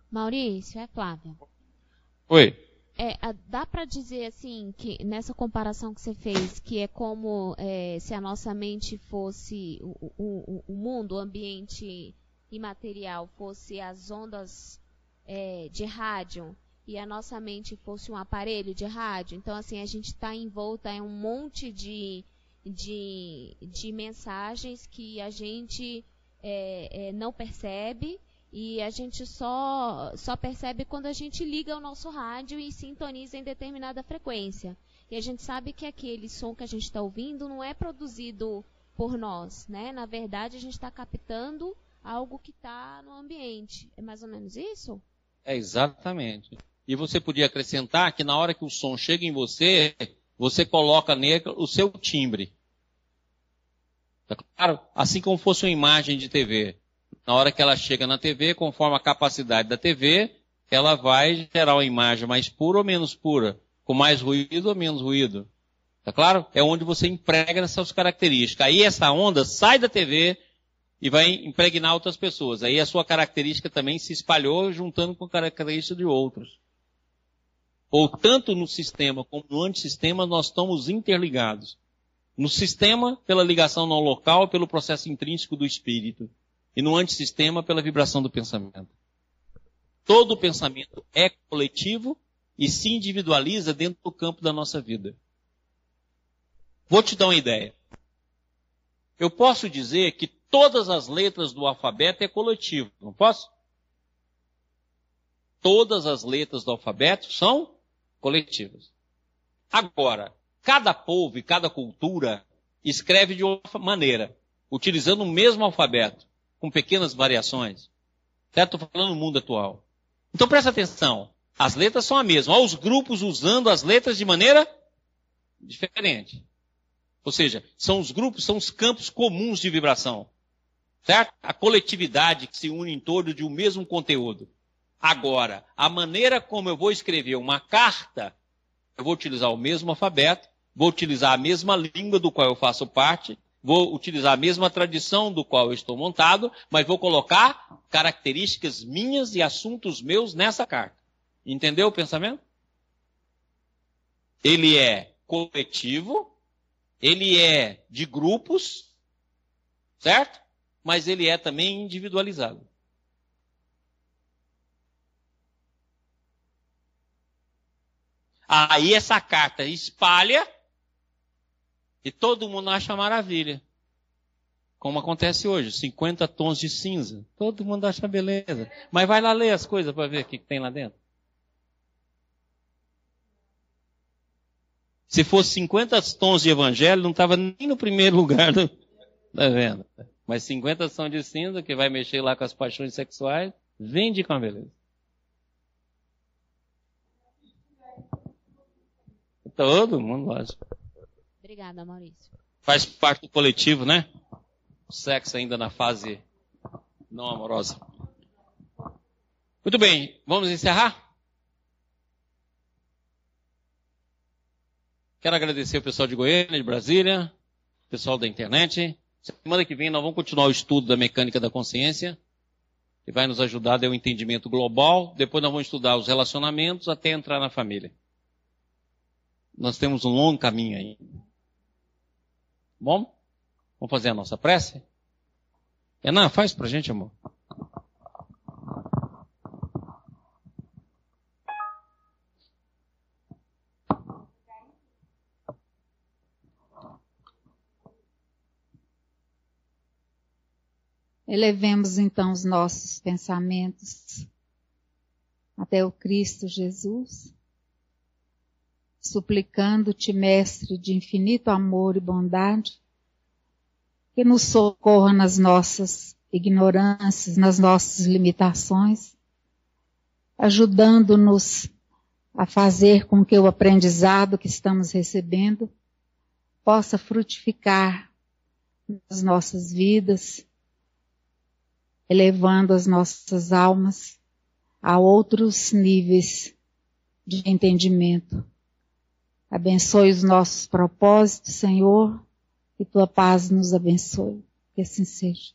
Maurício, é Flávia. Oi. É, dá para dizer assim que nessa comparação que você fez que é como é, se a nossa mente fosse o, o, o, mundo, o ambiente imaterial fosse as ondas é, de rádio e a nossa mente fosse um aparelho de rádio. Então assim a gente está envolta em um monte de, de, de mensagens que a gente é, é, não percebe e a gente só, só percebe quando a gente liga o nosso rádio e sintoniza em determinada frequência. E a gente sabe que aquele som que a gente está ouvindo não é produzido por nós, né? Na verdade, a gente está captando algo que está no ambiente. É mais ou menos isso? É exatamente. E você podia acrescentar que na hora que o som chega em você, você coloca nele o seu timbre. Tá claro? Assim como fosse uma imagem de TV. Na hora que ela chega na TV, conforme a capacidade da TV, ela vai gerar uma imagem mais pura ou menos pura, com mais ruído ou menos ruído. Tá claro? É onde você emprega essas características. Aí essa onda sai da TV e vai impregnar outras pessoas. Aí a sua característica também se espalhou juntando com a característica de outros. Ou tanto no sistema como no antissistema nós estamos interligados. No sistema, pela ligação não local, pelo processo intrínseco do espírito e no antissistema pela vibração do pensamento. Todo pensamento é coletivo e se individualiza dentro do campo da nossa vida. Vou te dar uma ideia. Eu posso dizer que todas as letras do alfabeto é coletivo, não posso? Todas as letras do alfabeto são coletivas. Agora, cada povo e cada cultura escreve de uma maneira, utilizando o mesmo alfabeto com pequenas variações. Certo? Estou falando no mundo atual. Então presta atenção. As letras são a mesma. Olha os grupos usando as letras de maneira diferente. Ou seja, são os grupos, são os campos comuns de vibração. Certo? A coletividade que se une em torno de um mesmo conteúdo. Agora, a maneira como eu vou escrever uma carta, eu vou utilizar o mesmo alfabeto, vou utilizar a mesma língua do qual eu faço parte, vou utilizar a mesma tradição do qual eu estou montado, mas vou colocar características minhas e assuntos meus nessa carta. Entendeu o pensamento? Ele é coletivo, ele é de grupos, certo? Mas ele é também individualizado. Aí essa carta espalha e todo mundo acha maravilha. Como acontece hoje, 50 tons de cinza. Todo mundo acha beleza. Mas vai lá ler as coisas para ver o que tem lá dentro. Se fosse 50 tons de evangelho, não estava nem no primeiro lugar da venda. Mas 50 tons de cinza, que vai mexer lá com as paixões sexuais, vende com a beleza. Todo mundo, lógico. Obrigada, Maurício. Faz parte do coletivo, né? O sexo ainda na fase não amorosa. Muito bem, vamos encerrar? Quero agradecer o pessoal de Goiânia, de Brasília, pessoal da internet. Semana que vem nós vamos continuar o estudo da mecânica da consciência, que vai nos ajudar a dar um entendimento global. Depois nós vamos estudar os relacionamentos até entrar na família. Nós temos um longo caminho aí. Bom? Vamos fazer a nossa prece? Renan, faz pra gente, amor. Elevemos então os nossos pensamentos até o Cristo Jesus suplicando-te, Mestre de infinito amor e bondade, que nos socorra nas nossas ignorâncias, nas nossas limitações, ajudando-nos a fazer com que o aprendizado que estamos recebendo possa frutificar nas nossas vidas, elevando as nossas almas a outros níveis de entendimento Abençoe os nossos propósitos, Senhor, e tua paz nos abençoe. Que assim seja.